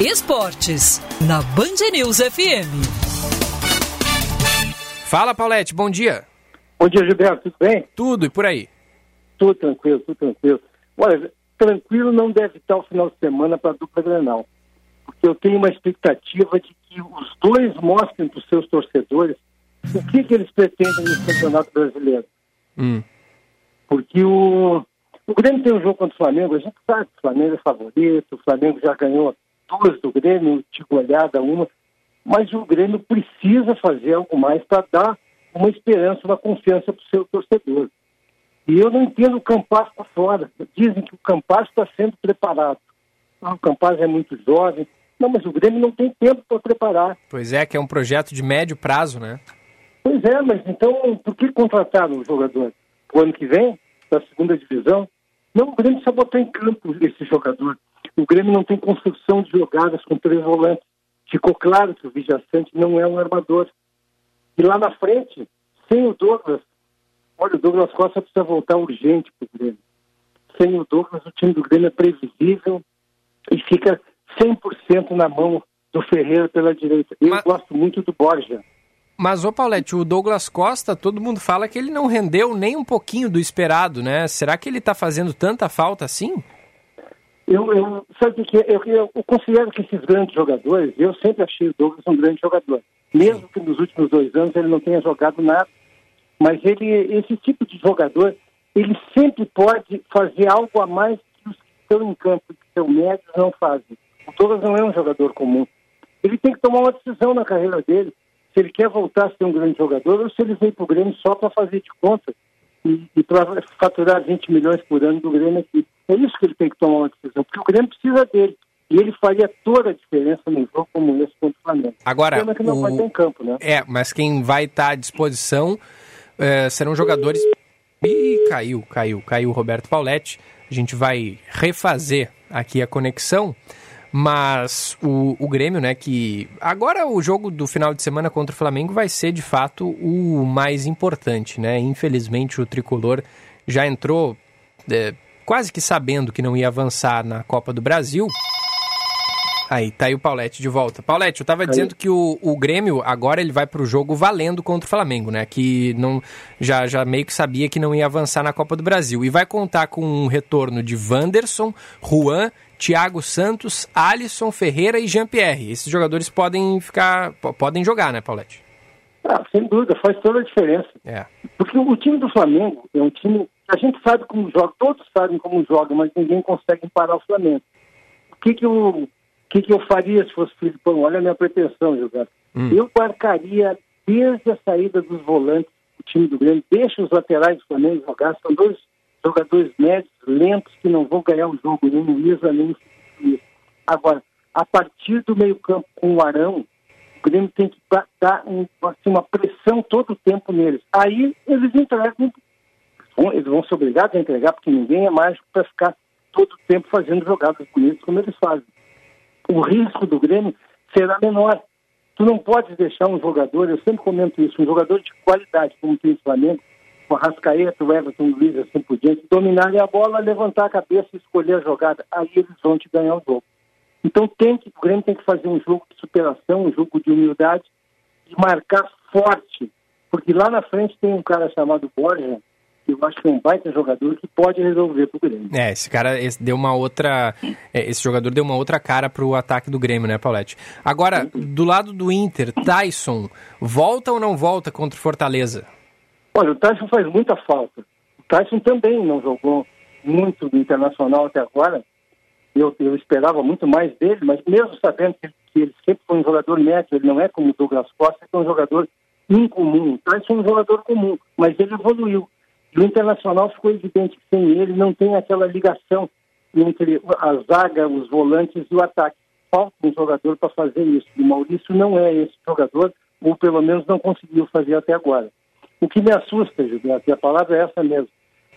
Esportes, na Band News FM. Fala, Paulette, bom dia. Bom dia, Gilberto, tudo bem? Tudo, e por aí? Tudo tranquilo, tudo tranquilo. Olha, tranquilo não deve estar o final de semana para a dupla Grenal, porque eu tenho uma expectativa de que os dois mostrem para os seus torcedores o que, que eles pretendem no Campeonato Brasileiro. Hum. Porque o, o Grêmio tem um jogo contra o Flamengo, a gente sabe que o Flamengo é favorito, o Flamengo já ganhou duas do Grêmio, de goleada uma, mas o Grêmio precisa fazer algo mais para dar uma esperança, uma confiança para o seu torcedor. E eu não entendo o Campaz para fora. Dizem que o Campaz está sendo preparado. Ah, o Campaz é muito jovem. Não, mas o Grêmio não tem tempo para preparar. Pois é, que é um projeto de médio prazo, né? Pois é, mas então por que contrataram o jogador? O ano que vem, da segunda divisão? Não, o Grêmio só botou em campo esse jogador. O Grêmio não tem construção de jogadas com três volantes. Ficou claro que o Vijaçante não é um armador. E lá na frente, sem o Douglas, olha, o Douglas Costa precisa voltar urgente para o Grêmio. Sem o Douglas, o time do Grêmio é previsível e fica 100% na mão do Ferreira pela direita. Eu Mas... gosto muito do Borja. Mas, ô Paulette, o Douglas Costa, todo mundo fala que ele não rendeu nem um pouquinho do esperado, né? Será que ele está fazendo tanta falta assim? Eu, eu, sabe que eu, eu, eu, considero que esses grandes jogadores, eu sempre achei o Douglas um grande jogador. Mesmo que nos últimos dois anos ele não tenha jogado nada. Mas ele, esse tipo de jogador, ele sempre pode fazer algo a mais que os que estão em campo, que são médios, não fazem. O Douglas não é um jogador comum. Ele tem que tomar uma decisão na carreira dele se ele quer voltar a ser um grande jogador ou se ele veio para o Grêmio só para fazer de conta e, e para faturar 20 milhões por ano do Grêmio aqui. É isso que ele tem que tomar uma decisão, porque o Grêmio precisa dele. E ele faria toda a diferença num jogo como esse contra o Flamengo. Agora, o que não o... vai ter em campo, né? É, mas quem vai estar à disposição é, serão jogadores. Ih, caiu, caiu, caiu o Roberto Pauletti. A gente vai refazer aqui a conexão. Mas o, o Grêmio, né, que agora o jogo do final de semana contra o Flamengo vai ser de fato o mais importante, né? Infelizmente o tricolor já entrou é, quase que sabendo que não ia avançar na Copa do Brasil. Aí, tá aí o Paulette de volta. Paulette, eu tava aí. dizendo que o, o Grêmio agora ele vai pro jogo valendo contra o Flamengo, né? Que não já, já meio que sabia que não ia avançar na Copa do Brasil. E vai contar com um retorno de Wanderson, Juan, Thiago Santos, Alisson Ferreira e Jean-Pierre. Esses jogadores podem ficar. podem jogar, né, Paulette? Ah, sem dúvida, faz toda a diferença. É. Porque o time do Flamengo é um time. A gente sabe como joga, todos sabem como joga, mas ninguém consegue parar o Flamengo. O que, que eu o que, que, eu faria se fosse Filipão? Olha a minha pretensão, Gilberto. Hum. Eu marcaria desde a saída dos volantes do time do Grêmio, deixa os laterais do Flamengo jogar, são dois jogadores médios, lentos, que não vão ganhar o jogo, nem o Isa, nem o Agora, a partir do meio campo com o Arão, o Grêmio tem que dar um, assim, uma pressão todo o tempo neles. Aí eles entregam, eles vão ser obrigados a entregar, porque ninguém é mágico para ficar todo o tempo fazendo jogadas bonitas como eles fazem o risco do Grêmio será menor. Tu não pode deixar um jogador, eu sempre comento isso, um jogador de qualidade, como tem o Flamengo, o Arrascaeta, o Everton Luiz, assim por diante, dominar a bola, levantar a cabeça e escolher a jogada. Aí eles vão te ganhar o jogo. Então tem que, o Grêmio tem que fazer um jogo de superação, um jogo de humildade, de marcar forte. Porque lá na frente tem um cara chamado Borja, eu acho que é um baita jogador que pode resolver pro Grêmio. É, esse cara esse deu uma outra. É, esse jogador deu uma outra cara pro ataque do Grêmio, né, Paulette? Agora, do lado do Inter, Tyson, volta ou não volta contra o Fortaleza? Olha, o Tyson faz muita falta. O Tyson também não jogou muito no Internacional até agora. Eu, eu esperava muito mais dele, mas mesmo sabendo que, que ele sempre foi um jogador médio, ele não é como o Douglas Costa, que é um jogador incomum. O Tyson é um jogador comum, mas ele evoluiu. No Internacional ficou evidente que sem ele não tem aquela ligação entre a zaga, os volantes e o ataque. Falta um jogador para fazer isso. O Maurício não é esse jogador, ou pelo menos não conseguiu fazer até agora. O que me assusta, Gilberto, e a palavra é essa mesmo,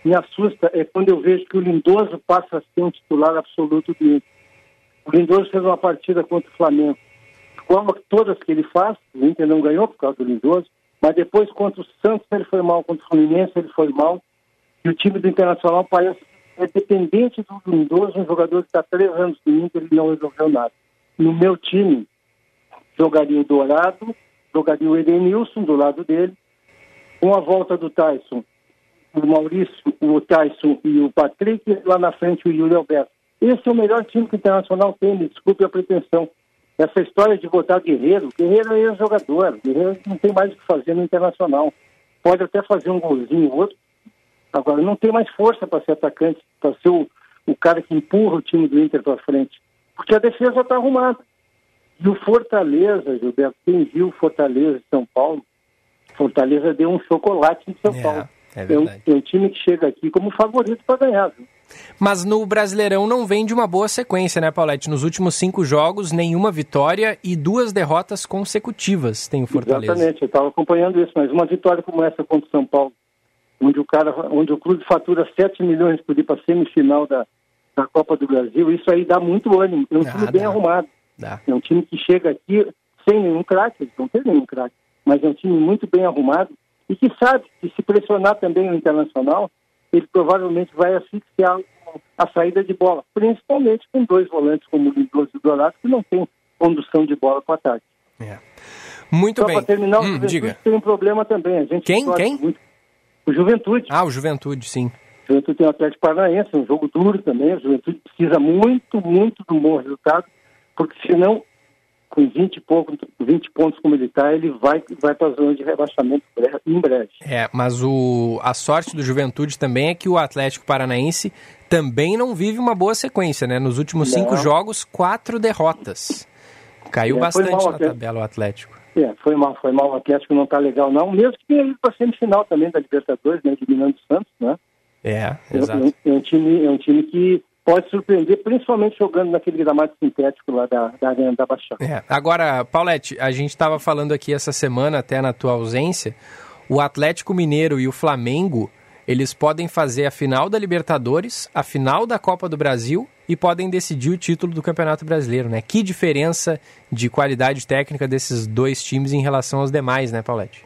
me assusta é quando eu vejo que o Lindoso passa a ser um titular absoluto do Inter. O Lindoso fez uma partida contra o Flamengo, a todas que ele faz, o Inter não ganhou por causa do Lindoso, mas depois, contra o Santos, ele foi mal, contra o Fluminense, ele foi mal. E o time do Internacional parece é dependente do Lindoso, um jogador que está três anos do Inter e não resolveu nada. No meu time, jogaria o Dourado, jogaria o Edenilson do lado dele, com a volta do Tyson, o Maurício, o Tyson e o Patrick, e lá na frente o Yuri Alberto. Esse é o melhor time que o Internacional tem, me desculpe a pretensão. Essa história de botar Guerreiro, Guerreiro é ex-jogador, Guerreiro não tem mais o que fazer no Internacional. Pode até fazer um golzinho outro, agora não tem mais força para ser atacante, para ser o, o cara que empurra o time do Inter para frente. Porque a defesa está arrumada. E o Fortaleza, Gilberto, quem viu Fortaleza e São Paulo, Fortaleza deu um chocolate em São é, Paulo. É, é, um, é um time que chega aqui como favorito para ganhar. Viu? Mas no Brasileirão não vem de uma boa sequência, né, Paulette? Nos últimos cinco jogos, nenhuma vitória e duas derrotas consecutivas tem o Fortaleza. Exatamente, eu estava acompanhando isso, mas uma vitória como essa contra o São Paulo, onde o cara, onde o clube fatura 7 milhões por ir para a semifinal da, da Copa do Brasil, isso aí dá muito ânimo. É um time bem arrumado. Dá. É um time que chega aqui sem nenhum craque, não tem nenhum craque, mas é um time muito bem arrumado e que sabe que se pressionar também o Internacional, ele provavelmente vai asfixiar a saída de bola, principalmente com dois volantes como o Lindoso e o Dourado, que não tem condução de bola para ataque. É. Muito Só bem. para terminar, hum, o diga. tem um problema também. A gente Quem? Quem? Muito... O Juventude. Ah, o Juventude, sim. O Juventude tem o Atlético Paranaense, um jogo duro também. O Juventude precisa muito, muito de um bom resultado, porque senão com 20, pouco, 20 pontos como ele está, ele vai, vai para a zona de rebaixamento em breve. É, mas o, a sorte do Juventude também é que o Atlético Paranaense também não vive uma boa sequência, né? Nos últimos não. cinco jogos, quatro derrotas. Caiu é, bastante na tabela o Atlético. É, foi mal, foi mal. O Atlético não tá legal, não. Mesmo que ido para semifinal também da Libertadores, né? Eliminando o Santos, né? É, É, exato. é um time, é um time que pode surpreender, principalmente jogando naquele gramado sintético lá da, da Arena da Baixada. É. Agora, Paulette, a gente estava falando aqui essa semana, até na tua ausência, o Atlético Mineiro e o Flamengo, eles podem fazer a final da Libertadores, a final da Copa do Brasil e podem decidir o título do Campeonato Brasileiro, né? Que diferença de qualidade técnica desses dois times em relação aos demais, né, Paulette?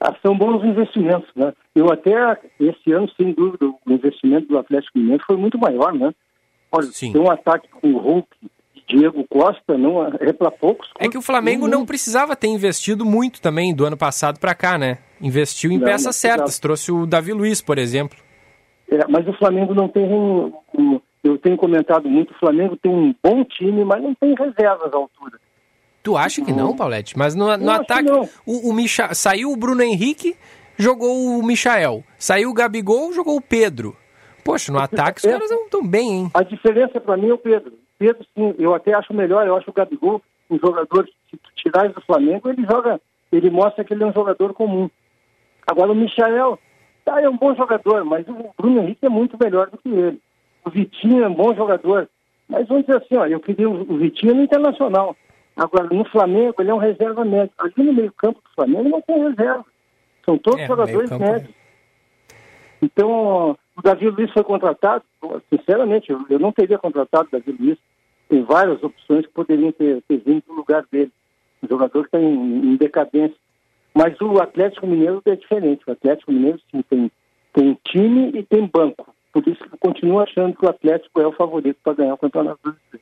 Ah, são bons investimentos, né? Eu até, esse ano, sem dúvida, o investimento do Atlético Mineiro foi muito maior, né? Olha, Sim. tem um ataque com o Hulk e Diego Costa, não é para poucos. É que o Flamengo não precisava ter investido muito também do ano passado para cá, né? Investiu em Não, peças não certas, trouxe o Davi Luiz, por exemplo. É, mas o Flamengo não tem. eu tenho comentado muito, o Flamengo tem um bom time, mas não tem reservas à altura. Tu acha que não, Paulette? Mas no, no ataque, o, o Micha... saiu o Bruno Henrique, jogou o Michael. Saiu o Gabigol, jogou o Pedro. Poxa, no ataque os É. caras não estão bem, hein? A diferença para mim é o Pedro. Pedro, sim, eu até acho melhor, eu acho o Gabigol um jogador se tu tirares do Flamengo, ele joga, ele mostra que ele é um jogador comum. Agora o Michael, tá, é um bom jogador, mas o Bruno Henrique é muito melhor do que ele. O Vitinho é um bom jogador. Mas vamos dizer assim, ó, eu queria o Vitinho no Internacional. Agora, no Flamengo, ele é um reserva médio. Ali no meio campo do Flamengo não tem reserva. São todos É, jogadores meio-campo, médios. Então, o Davi Luiz foi contratado, sinceramente, eu, não teria contratado o Davi Luiz. Tem várias opções que poderiam ter, ter vindo no lugar dele. Um jogador está em, em decadência. Mas o Atlético Mineiro é diferente. O Atlético Mineiro, sim, tem, tem time e tem banco. Por isso que eu continuo achando que o Atlético é o favorito para ganhar o Campeonato Brasileiro.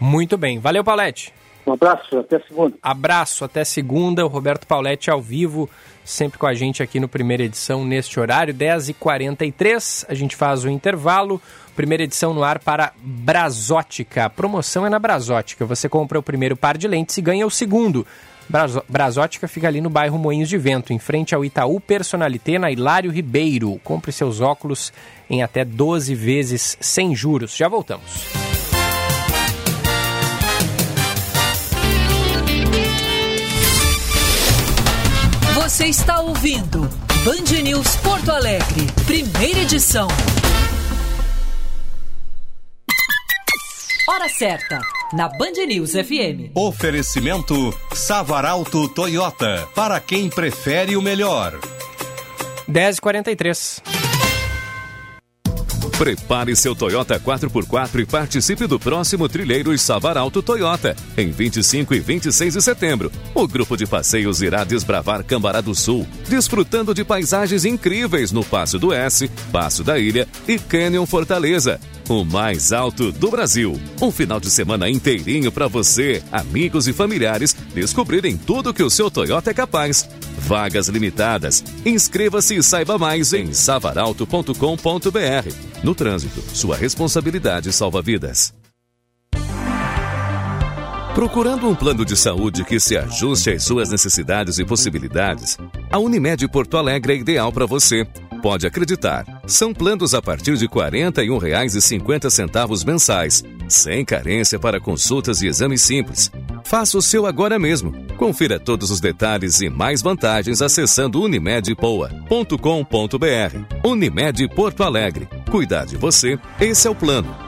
Muito bem. Valeu, Paulette. Um abraço, até segunda. Abraço, até segunda. O Roberto Pauletti ao vivo, sempre com a gente aqui no Primeira Edição, neste horário, 10h43. A gente faz o intervalo. Primeira edição no ar para Brasótica. A promoção é na Brasótica. Você compra o primeiro par de lentes e ganha o segundo. Brasótica fica ali no bairro Moinhos de Vento, em frente ao Itaú Personalité, na Hilário Ribeiro. Compre seus óculos em até 12 vezes sem juros. Já voltamos. Você está ouvindo Band News Porto Alegre, primeira edição. Hora certa, na Band News FM. Oferecimento Savaralto Toyota, para quem prefere o melhor. 10h43. Prepare seu Toyota 4x4 e participe do próximo Trilheiros Savaralto Toyota, em 25 e 26 de setembro. O grupo de passeios irá desbravar Cambará do Sul, desfrutando de paisagens incríveis no Passo do S, Passo da Ilha e Canyon Fortaleza, o mais alto do Brasil. Um final de semana inteirinho para você, amigos e familiares descobrirem tudo que o seu Toyota é capaz. Vagas limitadas. Inscreva-se e saiba mais em savaralto.com.br. No trânsito, sua responsabilidade salva vidas. Procurando um plano de saúde que se ajuste às suas necessidades e possibilidades, a Unimed Porto Alegre é ideal para você. Pode acreditar, são planos a partir de R$ 41,50 mensais, sem carência para consultas e exames simples. Faça o seu agora mesmo. Confira todos os detalhes e mais vantagens acessando unimedpoa.com.br. Unimed Porto Alegre. Cuidar de você, esse é o plano.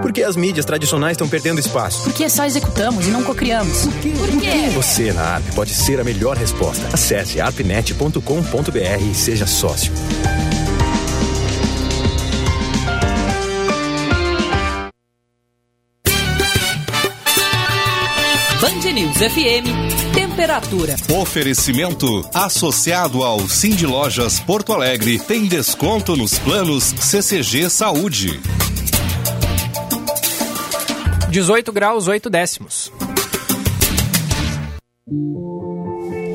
Por que as mídias tradicionais estão perdendo espaço? Porque só executamos e não cocriamos. Por quê? Você na ARP pode ser a melhor resposta. Acesse arpnet.com.br e seja sócio. Band News FM, temperatura. Oferecimento associado ao Cindy Lojas Porto Alegre tem desconto nos planos CCG Saúde. 18 graus, 8 décimos.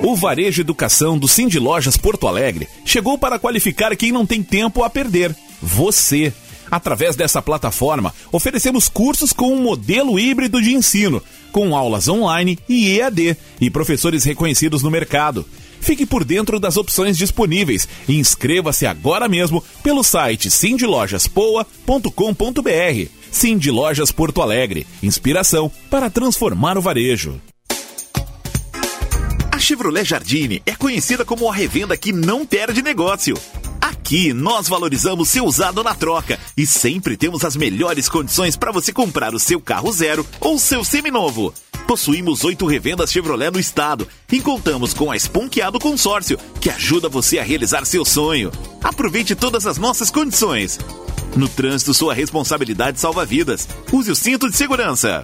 O Varejo Educação do Cindy Lojas Porto Alegre chegou para qualificar quem não tem tempo a perder. Você. Através dessa plataforma, oferecemos cursos com um modelo híbrido de ensino, com aulas online e EAD e professores reconhecidos no mercado. Fique por dentro das opções disponíveis e inscreva-se agora mesmo pelo site sindilojaspoa.com.br. Cindy Lojas Porto Alegre, inspiração para transformar o varejo. A Chevrolet Jardine é conhecida como a revenda que não perde negócio. Aqui nós valorizamos seu usado na troca e sempre temos as melhores condições para você comprar o seu carro zero ou seu seminovo. Possuímos oito revendas Chevrolet no estado e contamos com a Esponqueado Consórcio, que ajuda você a realizar seu sonho. Aproveite todas as nossas condições. No trânsito, sua responsabilidade salva vidas. Use o cinto de segurança.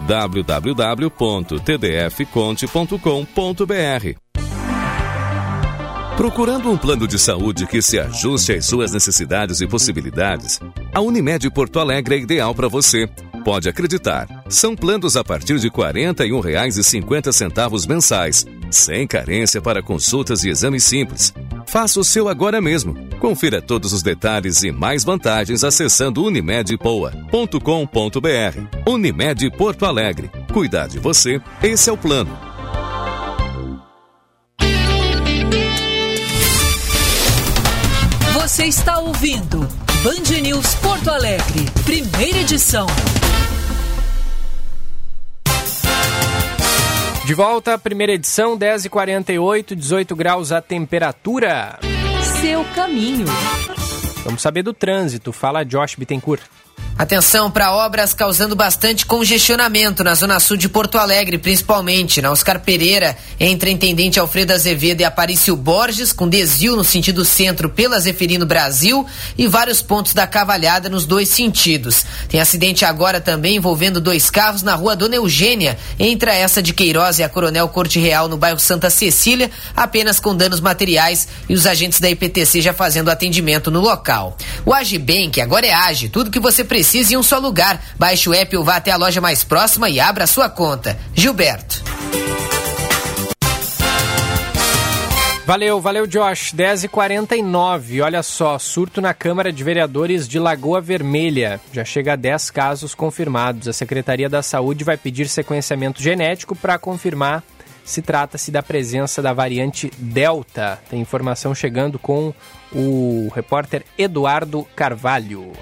www.tdfconte.com.br. Procurando um plano de saúde que se ajuste às suas necessidades e possibilidades, a Unimed Porto Alegre é ideal para você. Pode acreditar. São planos a partir de R$ 41,50 mensais, sem carência para consultas e exames simples. Faça o seu agora mesmo. Confira todos os detalhes e mais vantagens acessando unimedpoa.com.br. Unimed Porto Alegre. Cuidar de você, esse é o plano. Você está ouvindo Band News Porto Alegre, primeira edição. De volta, primeira edição, 10h48, 18 graus a temperatura. Seu caminho. Vamos saber do trânsito. Fala Josh Bittencourt. Atenção para obras causando bastante congestionamento na zona sul de Porto Alegre, principalmente na Oscar Pereira, entre a Intendente Alfredo Azevedo e Aparício Borges, com desvio no sentido centro pela Zeferino Brasil e vários pontos da Cavalhada nos dois sentidos. Tem acidente agora também envolvendo dois carros na rua Dona Eugênia, entre essa de Queiroz e a Coronel Corte Real no bairro Santa Cecília, apenas com danos materiais e os agentes da IPTC já fazendo atendimento no local. O Agibank agora é Age, tudo que você precisa em um só lugar. Baixe o app ou vá até a loja mais próxima e abra a sua conta. Gilberto. Valeu, valeu, Josh. 10h49. Olha só, surto na Câmara de Vereadores de Lagoa Vermelha. Já chega a 10 casos confirmados. A Secretaria da Saúde vai pedir sequenciamento genético para confirmar se trata-se da presença da variante Delta. Tem informação chegando com o repórter Eduardo Carvalho.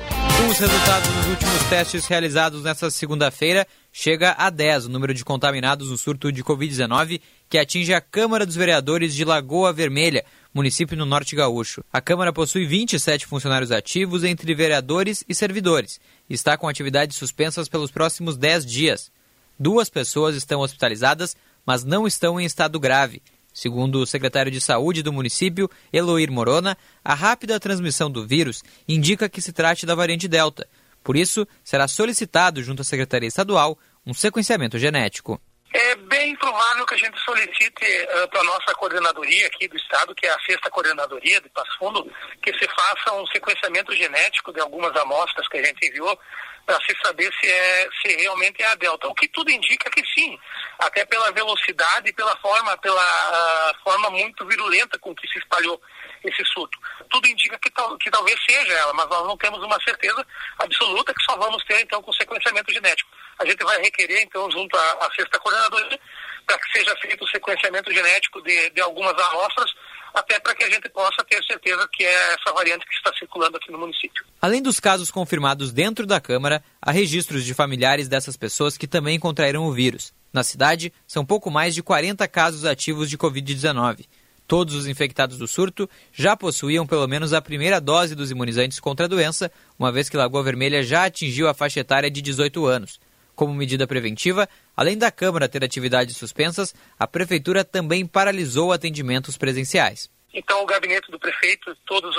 Os resultados dos últimos testes realizados nesta segunda-feira chega a 10 o número de contaminados no surto de Covid-19 que atinge a Câmara dos Vereadores de Lagoa Vermelha, município no Norte Gaúcho. A Câmara possui 27 funcionários ativos entre vereadores e servidores e está com atividades suspensas pelos próximos 10 dias. Duas pessoas estão hospitalizadas, mas não estão em estado grave. Segundo o secretário de Saúde do município, Eloir Morona, a rápida transmissão do vírus indica que se trate da variante Delta. Por isso, será solicitado junto à Secretaria Estadual um sequenciamento genético. É bem provável que a gente solicite uh, para a nossa coordenadoria aqui do Estado, que é a sexta coordenadoria de Passo Fundo, que se faça um sequenciamento genético de algumas amostras que a gente enviou para se saber se, é, se realmente é a Delta. O que tudo indica que sim, até pela velocidade e pela forma, pela forma muito virulenta com que se espalhou esse surto. Tudo indica que, tal, que talvez seja ela, mas nós não temos uma certeza absoluta que só vamos ter então com sequenciamento genético. A gente vai requerer então junto à, à sexta coordenadoria para que seja feito o sequenciamento genético de, de algumas amostras até para que a gente possa ter certeza que é essa variante que está circulando aqui no município. Além dos casos confirmados dentro da Câmara, há registros de familiares dessas pessoas que também contraíram o vírus. Na cidade, são pouco mais de 40 casos ativos de Covid-19. Todos os infectados do surto já possuíam pelo menos a primeira dose dos imunizantes contra a doença, uma vez que Lagoa Vermelha já atingiu a faixa etária de 18 anos. Como medida preventiva, além da Câmara ter atividades suspensas, a Prefeitura também paralisou atendimentos presenciais. Então, o gabinete do prefeito, todos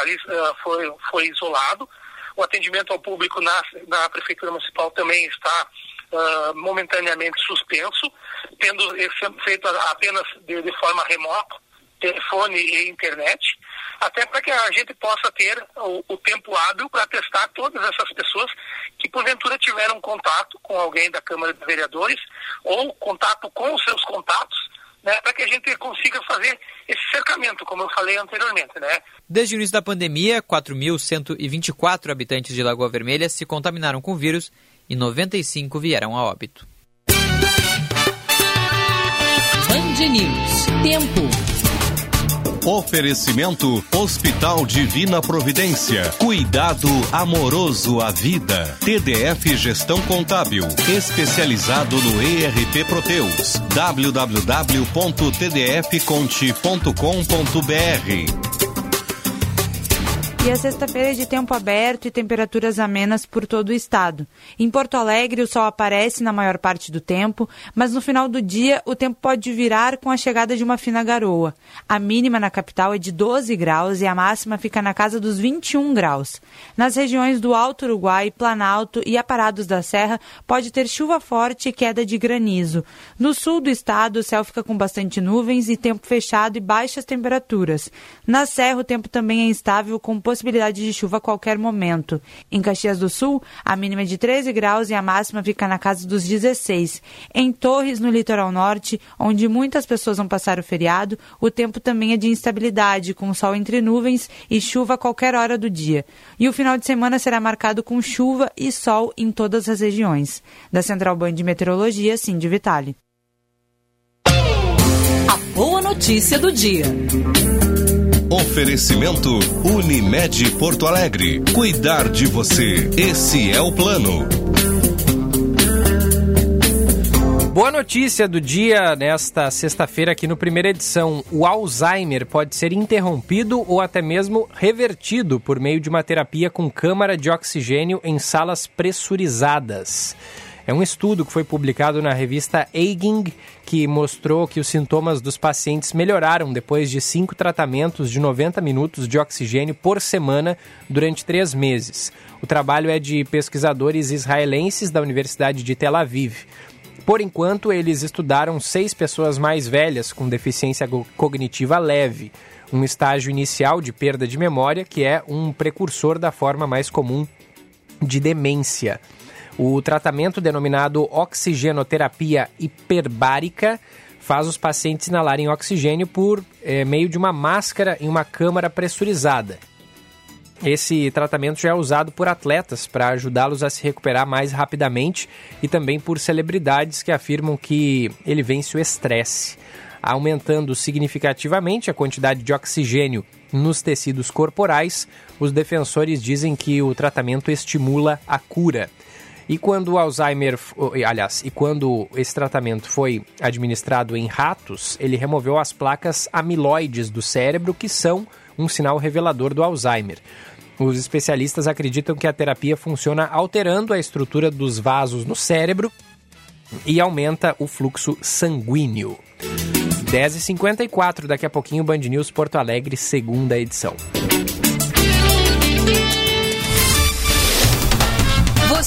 ali foi, foi isolado. O atendimento ao público na, na Prefeitura Municipal também está uh, momentaneamente suspenso, tendo sendo feito apenas de, de forma remota, telefone e internet, até para que a gente possa ter o, o tempo hábil para testar todas essas pessoas que porventura tiveram contato com alguém da Câmara de Vereadores ou contato com os seus contatos, né, para que a gente consiga fazer esse cercamento, como eu falei anteriormente, né? Desde o início da pandemia, 4.124 habitantes de Lagoa Vermelha se contaminaram com o vírus e 95 vieram a óbito. Band News. Tempo. Oferecimento Hospital Divina Providência. Cuidado amoroso à vida. TDF Gestão Contábil. Especializado no ERP Proteus. www.tdfconte.com.br e a sexta-feira é de tempo aberto e temperaturas amenas por todo o estado. Em Porto Alegre, o sol aparece na maior parte do tempo, mas no final do dia o tempo pode virar com a chegada de uma fina garoa. A mínima na capital é de 12 graus e a máxima fica na casa dos 21 graus. Nas regiões do Alto Uruguai, Planalto e Aparados da Serra, pode ter chuva forte e queda de granizo. No sul do estado, o céu fica com bastante nuvens e tempo fechado e baixas temperaturas. Na Serra, o tempo também é instável com possibilidade de chuva a qualquer momento. Em Caxias do Sul, a mínima é de 13 graus e a máxima fica na casa dos 16. Em Torres, no litoral norte, onde muitas pessoas vão passar o feriado, o tempo também é de instabilidade, com sol entre nuvens e chuva a qualquer hora do dia. E o final de semana será marcado com chuva e sol em todas as regiões. Da Central Band de Meteorologia, Cindy Vitale. A boa notícia do dia. Oferecimento Unimed Porto Alegre. Cuidar de você. Esse é o plano. Boa notícia do dia nesta sexta-feira aqui no primeira edição. O Alzheimer pode ser interrompido ou até mesmo revertido por meio de uma terapia com câmara de oxigênio em salas pressurizadas. É um estudo que foi publicado na revista Aging que mostrou que os sintomas dos pacientes melhoraram depois de cinco tratamentos de 90 minutos de oxigênio por semana durante três meses. O trabalho é de pesquisadores israelenses da Universidade de Tel Aviv. Por enquanto, eles estudaram seis pessoas mais velhas com deficiência cognitiva leve, um estágio inicial de perda de memória que é um precursor da forma mais comum de demência. O tratamento denominado oxigenoterapia hiperbárica faz os pacientes inalarem oxigênio por é, meio de uma máscara em uma câmara pressurizada. Esse tratamento já é usado por atletas para ajudá-los a se recuperar mais rapidamente e também por celebridades que afirmam que ele vence o estresse, aumentando significativamente a quantidade de oxigênio nos tecidos corporais. Os defensores dizem que o tratamento estimula a cura. E quando o Alzheimer, aliás, e quando esse tratamento foi administrado em ratos, ele removeu as placas amiloides do cérebro, que são um sinal revelador do Alzheimer. Os especialistas acreditam que a terapia funciona alterando a estrutura dos vasos no cérebro e aumenta o fluxo sanguíneo. 10h54, daqui a pouquinho, Band News Porto Alegre, segunda edição.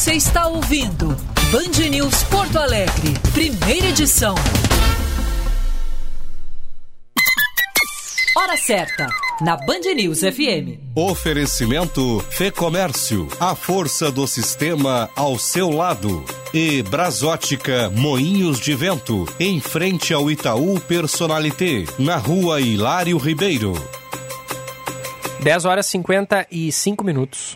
Você está ouvindo Band News Porto Alegre, primeira edição. Hora certa, na Band News FM. Oferecimento Fê Comércio, a força do sistema ao seu lado. E Brasótica Moinhos de Vento, em frente ao Itaú Personalité, na rua Hilário Ribeiro. 10 horas e 55 minutos.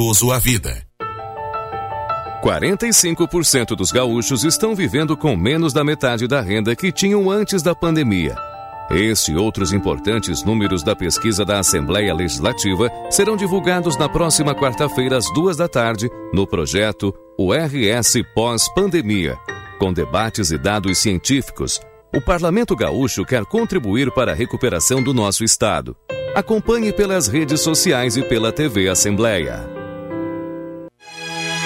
amoroso à vida. 45% dos gaúchos estão vivendo com menos da metade da renda que tinham antes da pandemia. Esse e outros importantes números da pesquisa da Assembleia Legislativa serão divulgados na próxima quarta-feira, às duas da tarde, no projeto O RS Pós-Pandemia. Com debates e dados científicos, o Parlamento Gaúcho quer contribuir para a recuperação do nosso Estado. Acompanhe pelas redes sociais e pela TV Assembleia.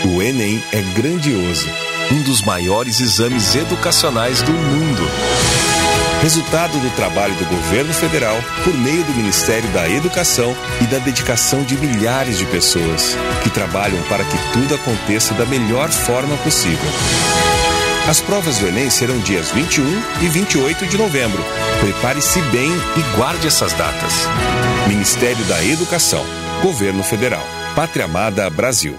O Enem é grandioso, um dos maiores exames educacionais do mundo. Resultado do trabalho do governo federal por meio do Ministério da Educação e da dedicação de milhares de pessoas que trabalham para que tudo aconteça da melhor forma possível. As provas do Enem serão dias 21 e 28 de novembro. Prepare-se bem e guarde essas datas. Ministério da Educação, Governo Federal, Pátria Amada Brasil.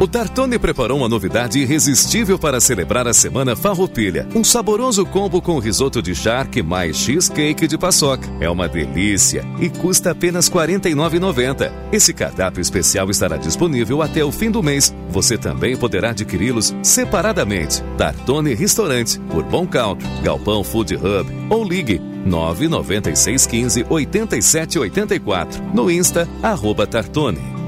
O Tartone preparou uma novidade irresistível para celebrar a Semana Farroupilha. Um saboroso combo com risoto de charque mais cheesecake de paçoca. É uma delícia e custa apenas R$ 49,90. Esse cardápio especial estará disponível até o fim do mês. Você também poderá adquiri-los separadamente. Tartone Restaurante, por Bom Country, Galpão Food Hub ou ligue 99615 8784 no Insta, arroba Tartone.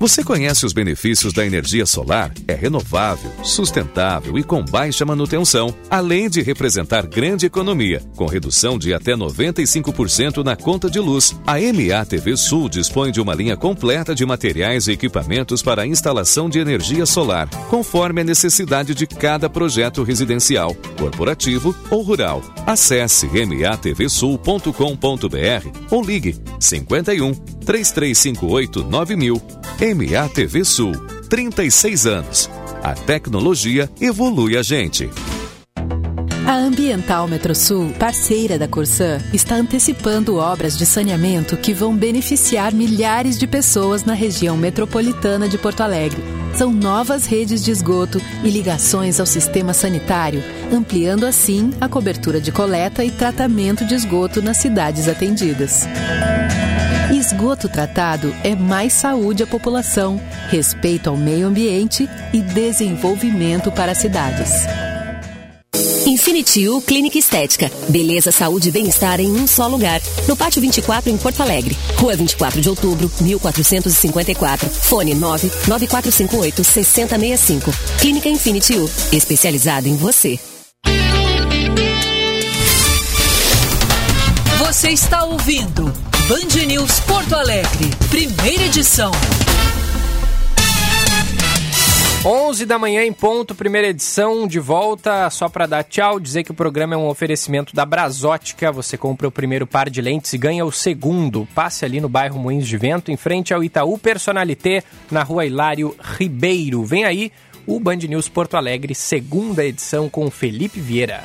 Você conhece os benefícios da energia solar? É renovável, sustentável e com baixa manutenção, além de representar grande economia, com redução de até 95% na conta de luz. A MATV Sul dispõe de uma linha completa de materiais e equipamentos para a instalação de energia solar, conforme a necessidade de cada projeto residencial, corporativo ou rural. Acesse matvsul.com.br ou ligue 51 3358 9000 MATV Sul, 36 anos. A tecnologia evolui a gente. A Ambiental Metrosul, parceira da Corsã, está antecipando obras de saneamento que vão beneficiar milhares de pessoas na região metropolitana de Porto Alegre. São novas redes de esgoto e ligações ao sistema sanitário, ampliando assim a cobertura de coleta e tratamento de esgoto nas cidades atendidas. Esgoto tratado é mais saúde à população, respeito ao meio ambiente e desenvolvimento para as cidades. Infinity U Clínica Estética. Beleza, saúde e bem-estar em um só lugar. No Pátio 24, em Porto Alegre. Rua 24 de outubro, 1454. Fone 99458 6065. Clínica Infinity U. Especializada em você. Você está ouvindo Band News Porto Alegre, primeira edição. 11 da manhã em ponto, primeira edição, de volta, só para dar tchau, dizer que o programa é um oferecimento da Brasótica, você compra o primeiro par de lentes e ganha o segundo. Passe ali no bairro Moinhos de Vento, em frente ao Itaú Personalité, na rua Hilário Ribeiro. Vem aí o Band News Porto Alegre, segunda edição com Felipe Vieira.